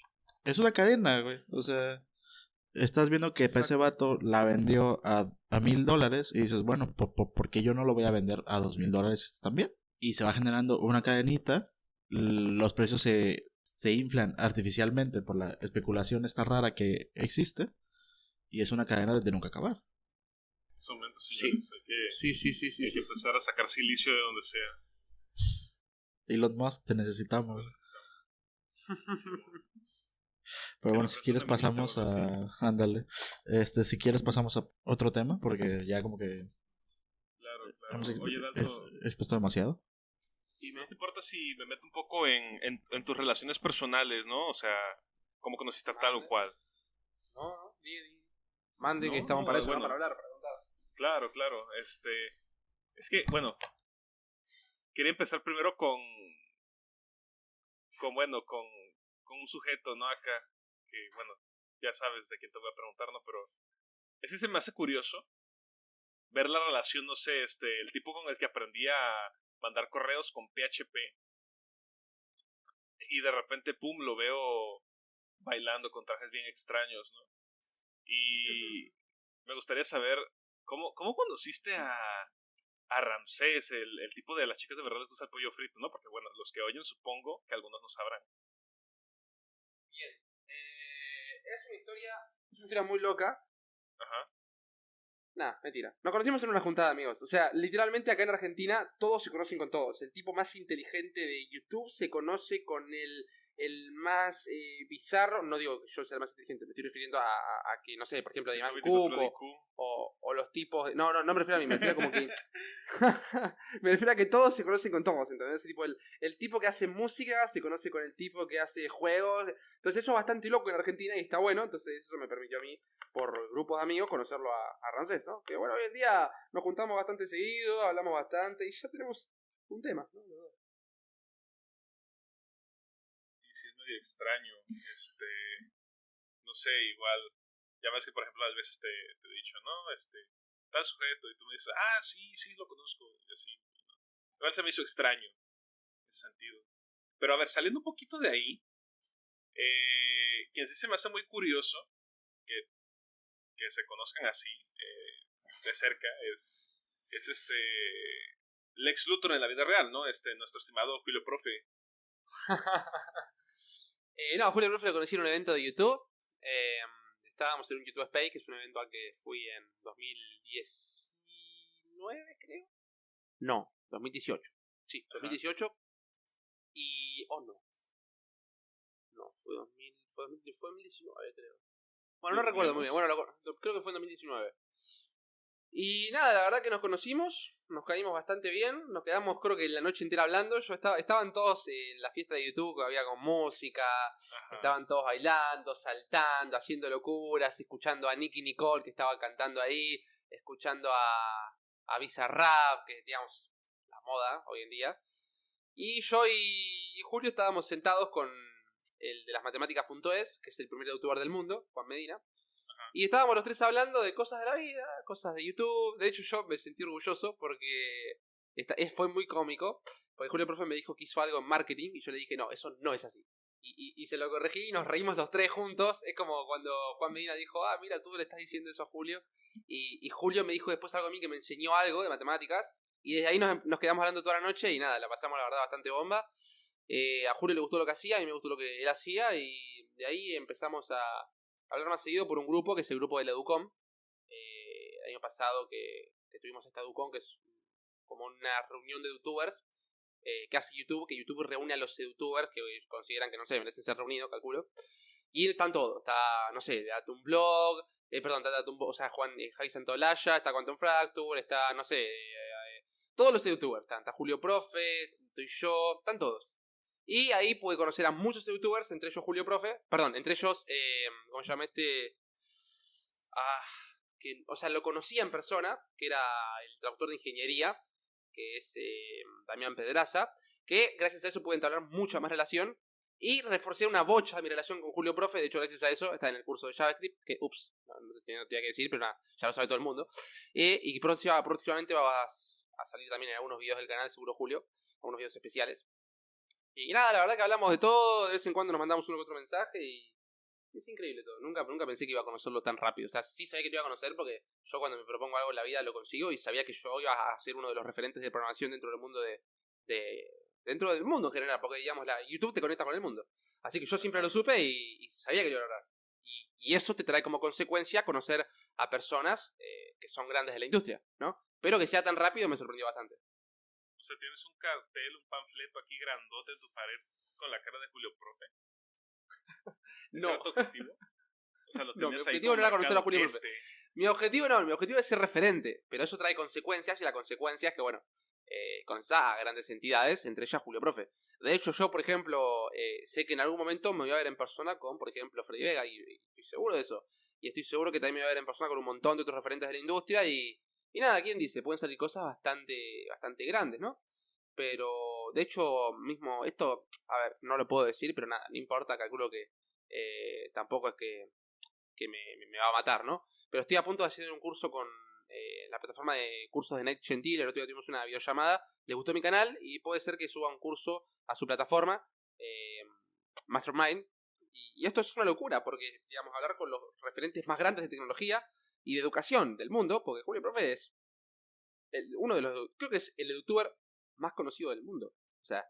Speaker 3: es una cadena, güey. O sea, estás viendo que ese vato la vendió a, a mil dólares y dices, bueno, ¿por, qué yo no lo voy a vender a dos mil dólares también? Y se va generando una cadenita, los precios se, se inflan artificialmente por la especulación esta rara que existe y es una cadena de nunca acabar.
Speaker 1: Sí. sí, sí, sí, sí, Hay que empezar a sacar silicio de donde sea.
Speaker 3: Elon Musk, te necesitamos. Pero bueno, si quieres pasamos a... Ándale. Este, si quieres pasamos a otro tema, porque ya como que...
Speaker 1: Claro, claro. Oye, Dalto,
Speaker 3: he expuesto demasiado.
Speaker 1: Y no te importa si me meto un poco en, en, en, tus relaciones personales, ¿no? O sea, cómo conociste a tal o cual.
Speaker 2: No, no, Mande que estamos para eso, para hablar, para contar.
Speaker 1: Claro, claro. Este... Es que, bueno, quería empezar primero con... Con, bueno, con con un sujeto, ¿no? Acá, que bueno, ya sabes de quién te voy a preguntar, ¿no? Pero ese se me hace curioso ver la relación, no sé, este, el tipo con el que aprendí a mandar correos con PHP y de repente, pum, lo veo bailando con trajes bien extraños, ¿no? Y me gustaría saber cómo, cómo conociste a, a Ramsés, el, el tipo de las chicas de verdad les gusta el pollo frito, ¿no? Porque bueno, los que oyen supongo que algunos no sabrán.
Speaker 2: Bien. Eh, es una historia. Es una historia muy loca.
Speaker 1: Ajá.
Speaker 2: Nah, mentira. Nos conocimos en una juntada, amigos. O sea, literalmente acá en Argentina todos se conocen con todos. El tipo más inteligente de YouTube se conoce con el el más eh, bizarro, no digo que yo sea el más inteligente, me estoy refiriendo a, a que, no sé, por ejemplo, Cook o, o, los tipos. no, no, no me refiero a mí, me refiero como que. me refiero a que todos se conocen con todos, ¿entendés? tipo, el, el tipo que hace música se conoce con el tipo que hace juegos. Entonces, eso es bastante loco en Argentina y está bueno, entonces, eso me permitió a mí, por grupos de amigos, conocerlo a, a ¿no? Que bueno, hoy en día nos juntamos bastante seguido, hablamos bastante y ya tenemos un tema, ¿no?
Speaker 1: Extraño. Este, no sé, igual, ya ves que por ejemplo a veces te, he dicho, ¿no? Este, tal sujeto, y tú me dices, ah, sí, sí, lo conozco, y así. Igual se me hizo extraño, en ese sentido. Pero a ver, saliendo un poquito de ahí, eh, quien sí se me hace muy curioso que, que se conozcan así, eh, de cerca, es, es este Lex Luthor en la vida real, ¿no? Este, nuestro estimado Julio Profe.
Speaker 2: Eh, no, Julio Profe lo conocí en un evento de YouTube. Eh, estábamos en un YouTube Space, que es un evento al que fui en 2019, creo. No, 2018. Sí, 2018. Y. Oh, no. No, fue, 2000, fue, 2019, creo. Bueno, no recuerdo muy bien. Bueno, creo que fue en 2019. Y nada, la verdad que nos conocimos, nos caímos bastante bien, nos quedamos creo que la noche entera hablando, yo estaba, estaban todos en la fiesta de YouTube, que había con música, estaban todos bailando, saltando, haciendo locuras, escuchando a Nicky Nicole que estaba cantando ahí, escuchando a, a Rap, que digamos la moda hoy en día. Y yo y Julio estábamos sentados con el de las matemáticas.es, que es el primer youtuber del mundo, Juan Medina. Y estábamos los tres hablando de cosas de la vida, cosas de YouTube. De hecho, yo me sentí orgulloso porque fue muy cómico. Porque Julio Profe me dijo que hizo algo en marketing y yo le dije, no, eso no es así. Y, se lo corregí y nos reímos los tres juntos. Es como cuando Juan Medina dijo, ah, mira, tú le estás diciendo eso a Julio. Y, Julio me dijo después algo a mí que me enseñó algo de matemáticas. Y desde ahí nos, nos quedamos hablando toda la noche y nada, la pasamos la verdad bastante bomba. Eh, a Julio le gustó lo que hacía, a mí me gustó lo que él hacía y de ahí empezamos a, hablar más seguido por un grupo que es el grupo de la Educom. Eh, el año pasado que, tuvimos esta Educom, que es como una reunión de youtubers eh, que hace YouTube, que YouTube reúne a los youtubers que consideran que, no sé, merecen ser reunidos, calculo. Y están todos, está, no sé, un blog, eh, perdón, está Datum, o sea, Juan eh, Javi Santolaya, está Quantum Fracture, está, no sé, eh, todos los youtubers, están, está Julio Profe, estoy yo, están todos. Y ahí pude conocer a muchos youtubers, entre ellos Julio Profe, perdón, entre ellos, eh, ¿cómo se llama este? Ah, o sea, lo conocía en persona, que era el traductor de ingeniería, que es eh, Damián Pedraza, que gracias a eso pude entablar mucha más relación y reforcé una bocha de mi relación con Julio Profe. De hecho, gracias a eso está en el curso de JavaScript, que, ups, no, tenía, que decir, pero nada, ya lo sabe todo el mundo. Eh, y próximamente va a, salir también en algunos videos del canal, seguro Julio, algunos videos especiales. Y nada, la verdad que hablamos de todo, de vez en cuando nos mandamos uno que otro mensaje y es increíble todo. Nunca, nunca pensé que iba a conocerlo tan rápido. O sea, sí sabía que lo iba a conocer porque yo cuando me propongo algo en la vida lo consigo y sabía que yo iba a ser uno de los referentes de programación dentro del mundo de, de dentro del mundo en general, porque digamos la YouTube te conecta con el mundo. Así que yo siempre lo supe y, sabía que lo iba a lograr. Y, y, eso te trae como consecuencia conocer a personas eh, que son grandes de la industria, ¿no? Pero que sea tan rápido me sorprendió bastante.
Speaker 1: O sea, tienes un cartel, un panfleto aquí grandote en tu pared con la cara de Julio Profe.
Speaker 2: no.
Speaker 1: Tu objetivo? O sea,
Speaker 2: no, mi objetivo no era conocer a Julio Profe. Este. Mi objetivo no, mi objetivo es ser referente, pero eso trae consecuencias y la consecuencia es que, bueno, eh, a grandes entidades, entre ellas Julio Profe. De hecho, yo, por ejemplo, eh, sé que en algún momento me voy a ver en persona con, por ejemplo, Freddy Vega, y, estoy seguro de eso. Y estoy seguro que también me voy a ver en persona con un montón de otros referentes de la industria, y, y nada, ¿quién dice? Pueden salir cosas bastante, bastante grandes, ¿no? Pero, de hecho, mismo, esto, a ver, no lo puedo decir, pero nada, no importa, calculo que eh, tampoco es que, que me, me va a matar, ¿no? Pero estoy a punto de hacer un curso con eh, la plataforma de cursos de Night Gentil, el otro día tuvimos una videollamada, le gustó mi canal y puede ser que suba un curso a su plataforma, eh, Mastermind. Y, esto es una locura, porque, digamos, hablar con los referentes más grandes de tecnología y de educación del mundo, porque Julio Profe es uno de los, creo que es el youtuber más conocido del mundo. O sea,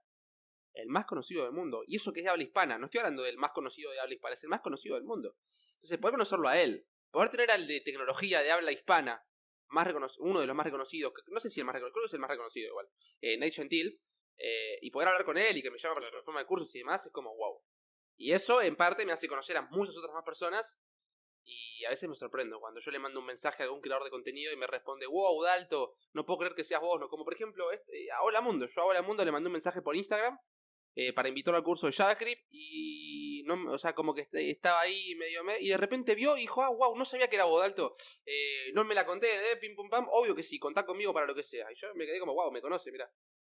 Speaker 2: el más conocido del mundo. Y eso que es de habla hispana. No estoy hablando del más conocido de habla hispana, es el más conocido del mundo. Entonces, poder conocerlo a él, poder tener al de tecnología de habla hispana más uno de los más reconocidos, no sé si el más reconocido, creo que es el más reconocido igual, eh, Nate Gentil, eh, y poder hablar con él y que me llama para la plataforma de cursos y demás, es como wow. Y eso en parte me hace conocer a muchas otras más personas y a veces me sorprendo cuando yo le mando un mensaje a algún creador de contenido y me responde, wow, Dalto, no puedo creer que seas vos, ¿no? Como por ejemplo, este, a Hola Mundo, yo a Hola Mundo le mandé un mensaje por Instagram eh, para invitarlo al curso de JavaScript y no, o sea, como que estaba ahí medio me, y de repente vio y dijo, ah, wow, no sabía que era Bodalto, eh, no me la conté, eh, pim pum pam, obvio que sí, contá conmigo para lo que sea. Y yo me quedé como, wow, me conoce, mira.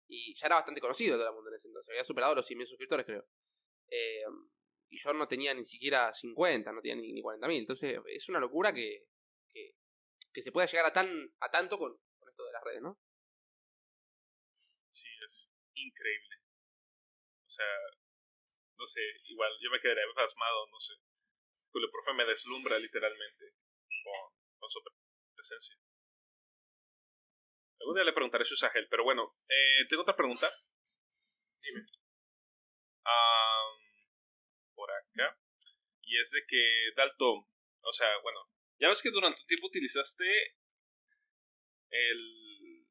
Speaker 2: Y ya era bastante conocido todo el mundo en ese entonces, había superado los 100.000 suscriptores, creo. Eh, y yo no tenía ni siquiera 50, no tenía ni, ni 40.000. Entonces es una locura que, que, que, se pueda llegar a, tan, a tanto con, con esto de las redes, ¿no?
Speaker 1: Sí, es increíble. O sea, no sé, igual yo me quedaría fasmado, no sé. Julio Profe me deslumbra literalmente con, su presencia. Algún día le preguntaré eso a pero bueno, eh, tengo otra pregunta.
Speaker 2: Dime.
Speaker 1: Por acá. Y es de que Dalto, o sea, bueno, ya ves que durante un tiempo utilizaste el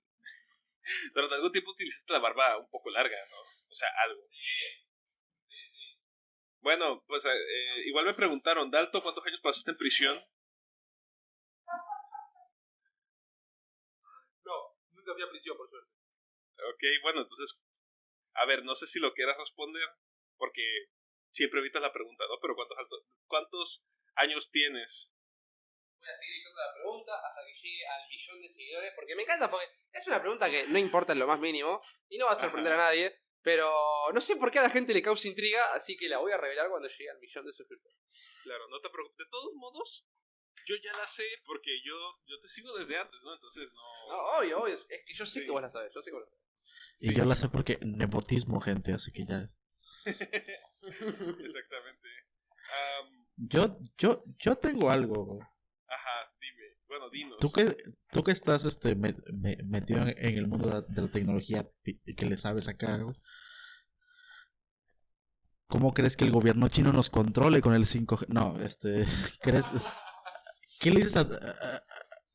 Speaker 1: durante algún tiempo utilizaste la barba un poco larga, ¿no? O sea, algo. Bueno, pues eh, eh, igual me preguntaron, Dalto, ¿cuántos años pasaste en prisión?
Speaker 2: No, nunca fui a prisión, por suerte.
Speaker 1: Ok, bueno, entonces, a ver, no sé si lo quieras responder, porque siempre evitas la pregunta, ¿no? Pero ¿cuántos, cuántos años tienes?
Speaker 2: voy a seguir diciendo la pregunta hasta que llegue al millón de seguidores, porque me encanta, porque es una pregunta que no importa en lo más mínimo y no va a sorprender a nadie, pero no sé por qué a la gente le causa intriga, así que la voy a revelar cuando llegue al millón de suscriptores.
Speaker 1: Claro, no te preocupes. De todos modos, yo ya la sé porque yo, yo te sigo desde antes, ¿no? Entonces no.
Speaker 2: No, obvio, obvio. Es que yo sé que vos la sabes, yo sé que vos la sabes.
Speaker 3: Y yo la sé porque nepotismo, gente, así que ya.
Speaker 1: Exactamente.
Speaker 3: Yo, yo, yo tengo algo
Speaker 1: bueno, dinos.
Speaker 3: Tú que, tú que estás este, metido en el mundo de la, tecnología y que le sabes acá, ¿cómo crees que el gobierno chino nos controle con el 5G? No, este, ¿crees? ¿Qué le dices a,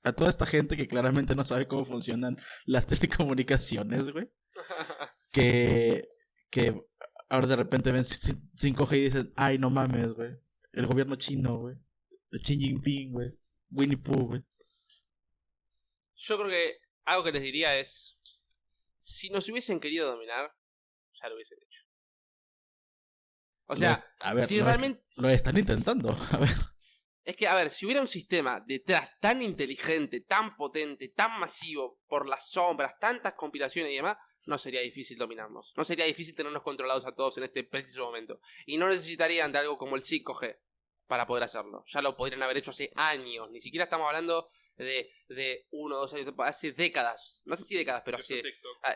Speaker 3: a toda esta gente que claramente no sabe cómo funcionan las telecomunicaciones, güey. Que, que ahora de repente ven 5G y dicen, ay, no mames, güey. El gobierno chino, güey. Xi Jinping, güey. Winnie Pooh, güey.
Speaker 2: Yo creo que algo que les diría es, si nos hubiesen querido dominar, ya lo hubiesen hecho. O sea,
Speaker 3: a ver,
Speaker 2: si
Speaker 3: lo,
Speaker 2: realmente...
Speaker 3: lo están intentando. A ver.
Speaker 2: Es que, a ver, si hubiera un sistema detrás tan inteligente, tan potente, tan masivo, por las sombras, tantas compilaciones y demás, no sería difícil dominarnos. No sería difícil tenernos controlados a todos en este preciso momento. Y no necesitarían de algo como el 5G para poder hacerlo. Ya lo podrían haber hecho hace años. Ni siquiera estamos hablando de, de uno o dos años, hace décadas. No sé si décadas, pero hace...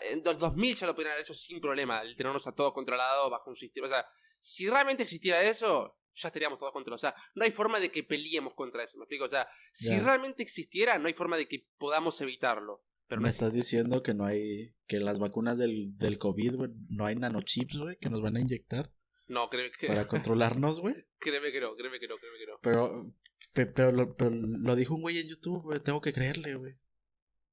Speaker 2: En los 2000 ya lo podrían haber hecho sin problema, el tenernos a todos controlados bajo un sistema. O sea, si realmente existiera eso, ya estaríamos todos controlados. O sea, no hay forma de que peleemos contra eso, ¿me explico? O sea, si realmente existiera, no hay forma de que podamos evitarlo. Pero
Speaker 3: me estás diciendo que no hay, que las vacunas del, del COVID, güey, no hay nanochips, güey, que nos van a inyectar.
Speaker 2: No, créeme que...
Speaker 3: Para controlarnos, güey.
Speaker 2: créeme que no, créeme que no, créeme que no.
Speaker 3: Pero, pero, lo, pero lo dijo un güey en YouTube, güey, tengo que creerle, güey.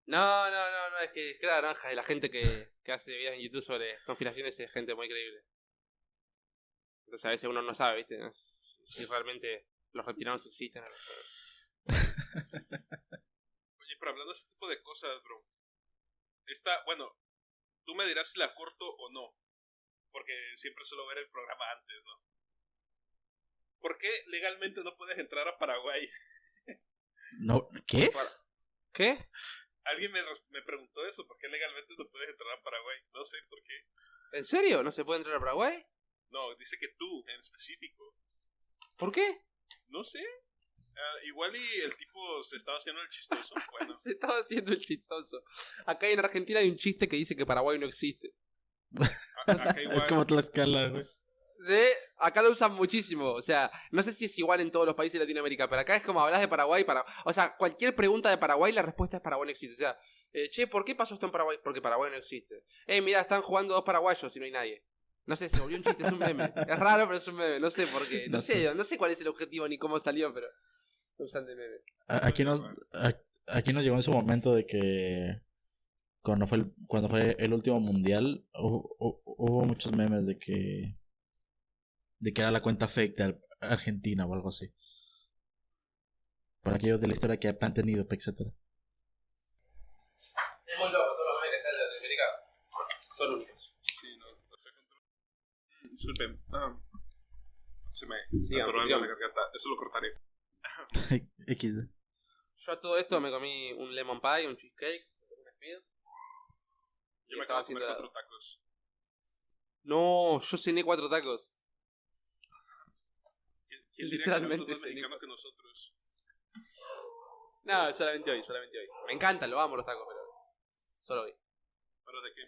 Speaker 2: No, no, no, no, es que es naranja y la gente que, que hace videos en YouTube sobre conspiraciones es gente muy creíble. Entonces a veces uno no sabe, ¿viste? Si realmente los retiranos existen.
Speaker 1: Oye, pero hablando de ese tipo de cosas, bro. Esta, bueno, tú me dirás si la corto o no. Porque siempre suelo ver el programa antes, ¿no? ¿Por qué legalmente no puedes entrar a Paraguay?
Speaker 3: No, ¿qué?
Speaker 2: ¿Qué?
Speaker 1: Alguien me, me preguntó eso, ¿por qué legalmente no puedes entrar a Paraguay? No sé por qué.
Speaker 2: ¿En serio? ¿No se puede entrar a Paraguay?
Speaker 1: No, dice que tú, en específico.
Speaker 2: ¿Por qué?
Speaker 1: No sé. Ah, igual y el tipo se estaba haciendo el chistoso. Bueno.
Speaker 2: se estaba haciendo el chistoso. Acá en Argentina hay un chiste que dice que Paraguay no existe.
Speaker 3: Es como Tlaxcala, güey.
Speaker 2: Sí, acá lo usan muchísimo. O sea, no sé si es igual en todos los países de Latinoamérica, pero acá es como hablas de Paraguay. Para... O sea, cualquier pregunta de Paraguay, la respuesta es Paraguay no existe. O sea, eh, che, ¿por qué pasó esto en Paraguay? Porque Paraguay no existe. Eh, mira, están jugando dos paraguayos y no hay nadie. No sé, se volvió un chiste, es un meme. Es raro, pero es un meme. No sé por qué. No, sé, no sé cuál es el objetivo ni cómo salió, pero. Usan de meme.
Speaker 3: Aquí nos, aquí nos llegó en su momento de que. Cuando fue el, cuando fue el último mundial, hubo, muchos memes de que. De que era la cuenta fake de Argentina o algo así. Por aquellos de la historia que han tenido, etc. Es
Speaker 2: muy loco, todos los memes de Latinoamérica son únicos.
Speaker 1: Disculpen. Ah, se me sí, atoró algo en la garganta. Eso lo cortaré.
Speaker 3: XD.
Speaker 2: Yo a todo esto me comí un lemon pie, un cheesecake, un speed.
Speaker 1: Yo me acabo de comer cuatro tacos.
Speaker 2: No, yo cené cuatro tacos.
Speaker 1: ¿Quién Literalmente que mexicano que nosotros?
Speaker 2: No, solamente hoy, solamente hoy. Me encantan, lo amo los tacos, pero solo hoy.
Speaker 1: ¿Pero de qué?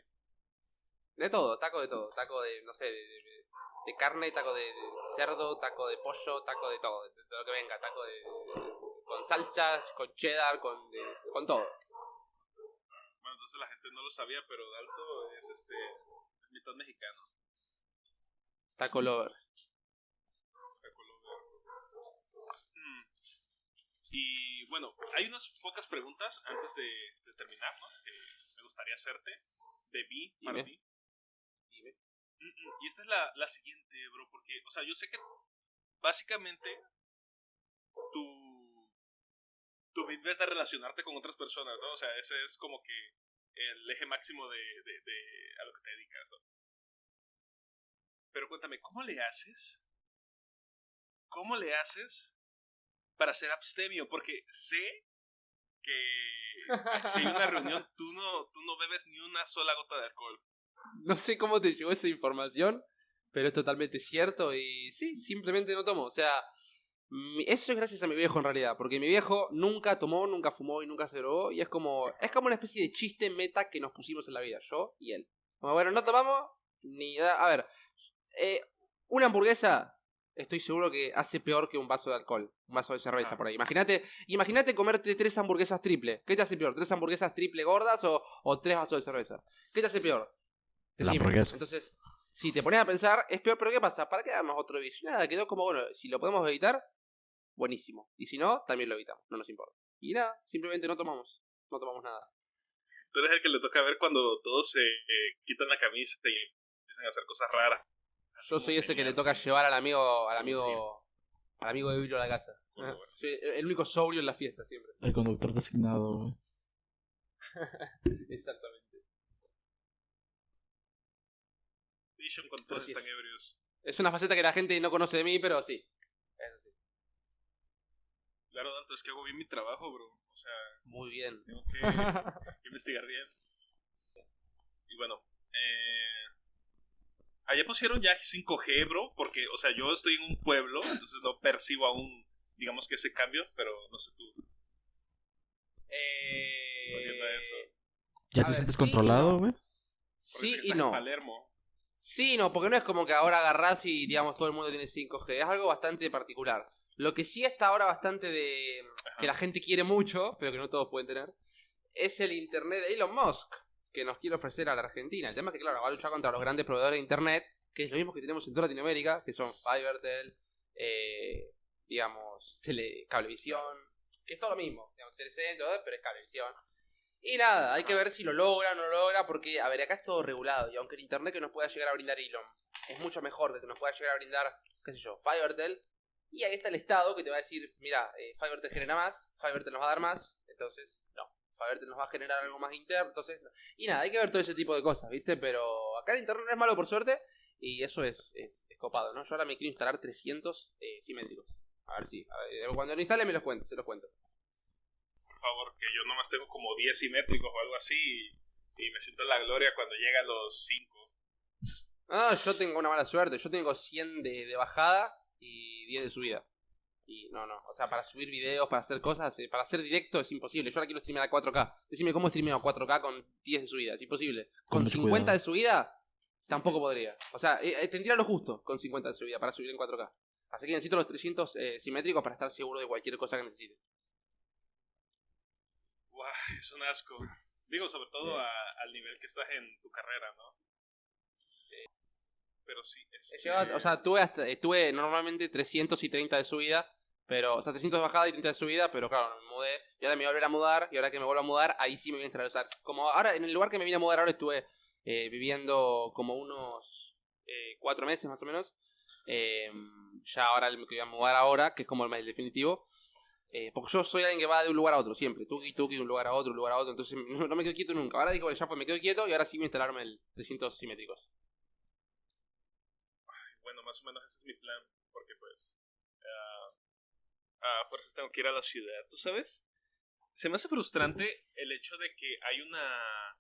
Speaker 2: De todo, taco de todo. Taco de, no sé, de, de carne, taco de, cerdo, taco de pollo, taco de todo, de, lo que venga, taco de, con salsas, con cheddar, con con todo.
Speaker 1: Bueno, entonces la gente no lo sabía, pero Dalto es este mitad mexicano.
Speaker 2: Taco lover.
Speaker 1: Taco lover. Mm. Y bueno, hay unas pocas preguntas antes de, terminar, ¿no? Que me gustaría hacerte de mí para mí. Y esta es la, la siguiente, bro, porque, o sea, yo sé que básicamente tu, tu vives de relacionarte con otras personas, ¿no? O sea, ese es como que el eje máximo de, de, de a lo que te dedicas, ¿no? Pero cuéntame, ¿cómo le haces? ¿Cómo le haces para ser abstemio? Porque sé que si hay una reunión, tú no, tú no bebes ni una sola gota de alcohol.
Speaker 2: No sé cómo te llegó esa información, pero es totalmente cierto y sí, simplemente no tomo. O sea, eso es gracias a mi viejo en realidad, porque mi viejo nunca tomó, nunca fumó y nunca se drogó y es como es como una especie de chiste meta que nos pusimos en la vida, yo y él. Como bueno, no tomamos ni a ver, eh, una hamburguesa estoy seguro que hace peor que un vaso de alcohol, un vaso de cerveza por ahí. Imagínate, imagínate comerte tres hamburguesas triple. ¿Qué te hace peor? ¿Tres hamburguesas triple gordas o, o tres vasos de cerveza? ¿Qué te hace peor?
Speaker 3: La hamburguesa.
Speaker 2: Entonces, si te pones a pensar, es peor, pero ¿qué pasa? ¿Para qué damos otro vicio? Nada, quedó como, bueno, si lo podemos evitar, buenísimo. Y si no, también lo evitamos, no nos importa. Y nada, simplemente no tomamos. No tomamos nada.
Speaker 1: Tú eres el que le toca ver cuando todos se eh, quitan la camisa y empiezan a hacer cosas raras.
Speaker 2: Yo soy ese que le toca llevar al amigo, al amigo, al amigo de Billo a la casa. Soy el único sobrio en la fiesta siempre.
Speaker 3: El conductor designado, güey.
Speaker 2: Exactamente.
Speaker 1: Vision con
Speaker 2: Pero
Speaker 1: todos
Speaker 2: sí
Speaker 1: están
Speaker 2: es.
Speaker 1: ebrios.
Speaker 2: Es una faceta que la gente no conoce de mí, pero sí. Es así.
Speaker 1: Claro, Danto, es que hago bien mi trabajo, bro. O sea,
Speaker 2: Muy bien.
Speaker 1: tengo que investigar bien. Y bueno, eh... allá pusieron ya 5G, bro, porque, o sea, yo estoy en un pueblo, entonces no percibo aún, digamos que ese cambio, pero no sé tú. A eso.
Speaker 3: ¿Ya
Speaker 2: A
Speaker 3: te
Speaker 2: ver,
Speaker 3: sientes
Speaker 2: sí
Speaker 3: controlado, güey?
Speaker 2: Sí y no.
Speaker 1: en Palermo.
Speaker 2: Sí, no, porque no es como que ahora agarrás y digamos todo el mundo tiene 5G, es algo bastante particular. Lo que sí está ahora bastante de que la gente quiere mucho, pero que no todos pueden tener, es el internet de Elon Musk, que nos quiere ofrecer a la Argentina. El tema es que claro, va a luchar contra los grandes proveedores de internet, que es lo mismo que tenemos en toda Latinoamérica, que son Fivertel, eh, digamos, tele, Cablevisión, que es todo lo mismo, digamos, Telecentro, pero es Cablevisión. Y nada, hay que ver si lo logra o no lo logra, porque, a ver, acá es todo regulado, y aunque el internet que nos pueda llegar a brindar Elon es mucho mejor que que nos pueda llegar a brindar, qué sé yo, Fivertel, y ahí está el Estado que te va a decir, mira, eh, Fivertel genera más, Fivertel nos va a dar más, entonces, no, Fivertel nos va a generar algo más interno, entonces, no. Y nada, hay que ver todo ese tipo de cosas, ¿viste? Pero acá el internet no es malo por suerte, y eso es, es, es copado, ¿no? Yo ahora me quiero instalar 300 eh, simétricos. A ver si, ver, cuando lo instale me los cuento, se los cuento.
Speaker 1: Por favor, que yo nomás tengo como 10 simétricos o algo así y, y me siento en la gloria cuando llega a los 5.
Speaker 2: Ah, yo tengo una mala suerte. Yo tengo 100 de, de bajada y 10 de subida. Y no, no. O sea, para subir videos, para hacer cosas, eh, para hacer directo es imposible. Yo ahora quiero streamear a 4K. Decime cómo streameo a 4K con 10 de subida. Es imposible.
Speaker 3: Con
Speaker 2: Con
Speaker 3: mucho
Speaker 2: 50
Speaker 3: cuidado.
Speaker 2: de subida, tampoco podría. O sea, eh, eh, tendría lo justo con 50 de subida para subir en 4K. Así que necesito los 300 eh, simétricos para estar seguro de cualquier cosa que necesite.
Speaker 1: Guau, es un asco. Digo, sobre todo a- al nivel que estás en tu carrera, ¿no? Pero sí, es.
Speaker 2: He llegado- o sea, tuve, hasta, eh, tuve normalmente 330 de subida, pero, o sea, 300 de bajada y 30 de subida, pero claro, me mudé y ahora me voy a volver a mudar y ahora que me vuelvo a mudar, ahí sí me voy a instalar. O sea, como ahora, en el lugar que me vine a mudar ahora estuve eh, viviendo como unos eh, cuatro meses más o menos. Eh, ya ahora me voy a mudar ahora, que es como el más definitivo. Eh, porque yo soy alguien que va de un lugar a otro siempre, tuki tuki de un lugar a otro, un lugar a otro, entonces no, me quedo quieto nunca. Ahora digo, bueno, ya pues me quedo quieto y ahora sí voy a instalarme el 300 simétricos.
Speaker 1: Bueno, más o menos ese es mi plan. Porque, pues. ah, a fuerzas tengo que ir a la ciudad, ¿tú sabes? Se me hace frustrante el hecho de que hay una.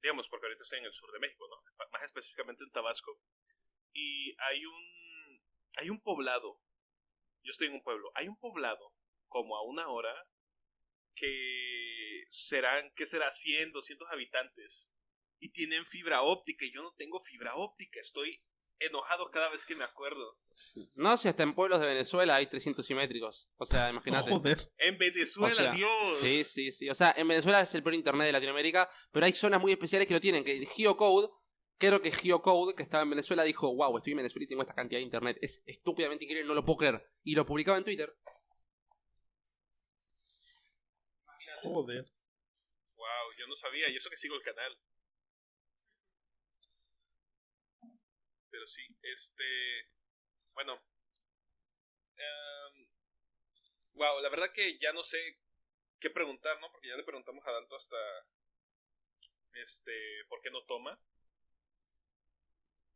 Speaker 1: Digamos, porque ahorita estoy en el sur de México, ¿no? Más específicamente en Tabasco. Y hay un. Hay un poblado. Yo estoy en un pueblo. Hay un poblado, como a una hora, que serán, ¿qué será? 100, 200 habitantes. Y tienen fibra óptica y yo no tengo fibra óptica. Estoy enojado cada vez que me acuerdo.
Speaker 2: No, si hasta en pueblos de Venezuela hay 300 simétricos. O sea, imagínate.
Speaker 3: Joder.
Speaker 1: En Venezuela,
Speaker 2: O sea,
Speaker 1: Dios.
Speaker 2: Sí, sí, sí. O sea, en Venezuela es el peor internet de Latinoamérica, pero hay zonas muy especiales que lo tienen. Que Geocode, creo que Geocode, que estaba en Venezuela, dijo, wow, estoy en Venezuela y tengo esta cantidad de internet. Es estúpidamente increíble, no lo puedo creer. Y lo publicaba en Twitter.
Speaker 3: Joder.
Speaker 1: Wow, yo no sabía, y eso que sigo el canal. Pero sí, este. Bueno. wow, la verdad que ya no sé qué preguntar, ¿no? Porque ya le preguntamos a Danto hasta. Este. ¿Por qué no toma?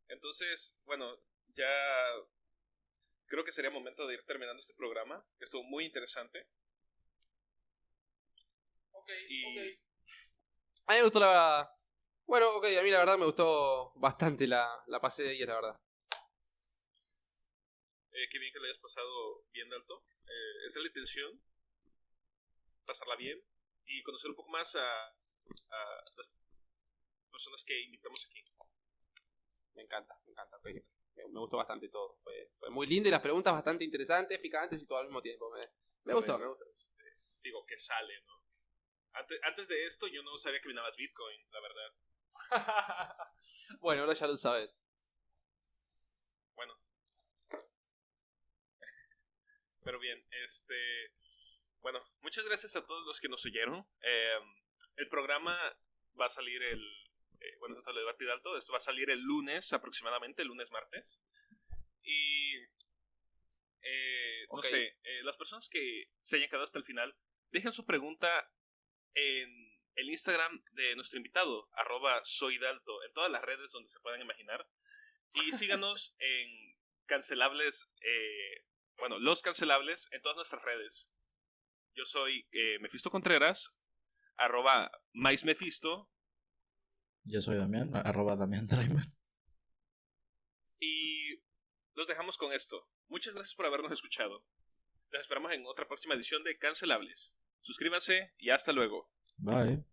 Speaker 1: Entonces, bueno, ya. Creo que sería momento de ir terminando este programa. Estuvo muy interesante.
Speaker 2: Ok,
Speaker 1: Y-
Speaker 2: A mí me gustó la... Bueno, ok, a mí la verdad me gustó bastante la, la pasé de 10, la verdad.
Speaker 1: Eh, qué bien que lo hayas pasado bien, Dalto. Eh, esa es la intención. Pasarla bien y conocer un poco más a, a las personas que invitamos aquí.
Speaker 2: Me encanta, me encanta. ok. Me, me gustó bastante todo. Fue, fue muy lindo y las preguntas bastante interesantes, picantes y todo al mismo tiempo. Me, me gustó, me gustó.
Speaker 1: Este, digo, que sale, ¿no? Antes, antes de esto yo no sabía que minabas Bitcoin, la verdad.
Speaker 2: bueno, ahora ya lo sabes.
Speaker 1: Bueno. Pero bien, este... bueno, muchas gracias a todos los que nos oyeron. Eh, el programa va a salir el. Eh, bueno, esto lo va a alto. Esto va a salir el lunes aproximadamente, el lunes martes. Y. Eh, no
Speaker 2: Ok.
Speaker 1: sé, eh, las personas que se hayan quedado hasta el final, dejen su pregunta en el Instagram de nuestro invitado, arroba soydalto, en todas las redes donde se puedan imaginar. Y síganos en cancelables, eh, bueno, los cancelables en todas nuestras redes. Yo soy eh, Mefisto Contreras, arroba maismefisto,
Speaker 3: Yo soy Damián, arroba Damián Draiman.
Speaker 1: y los dejamos con esto. Muchas gracias por habernos escuchado. Los esperamos en otra próxima edición de Cancelables. Suscríbanse y hasta luego.
Speaker 3: Bye.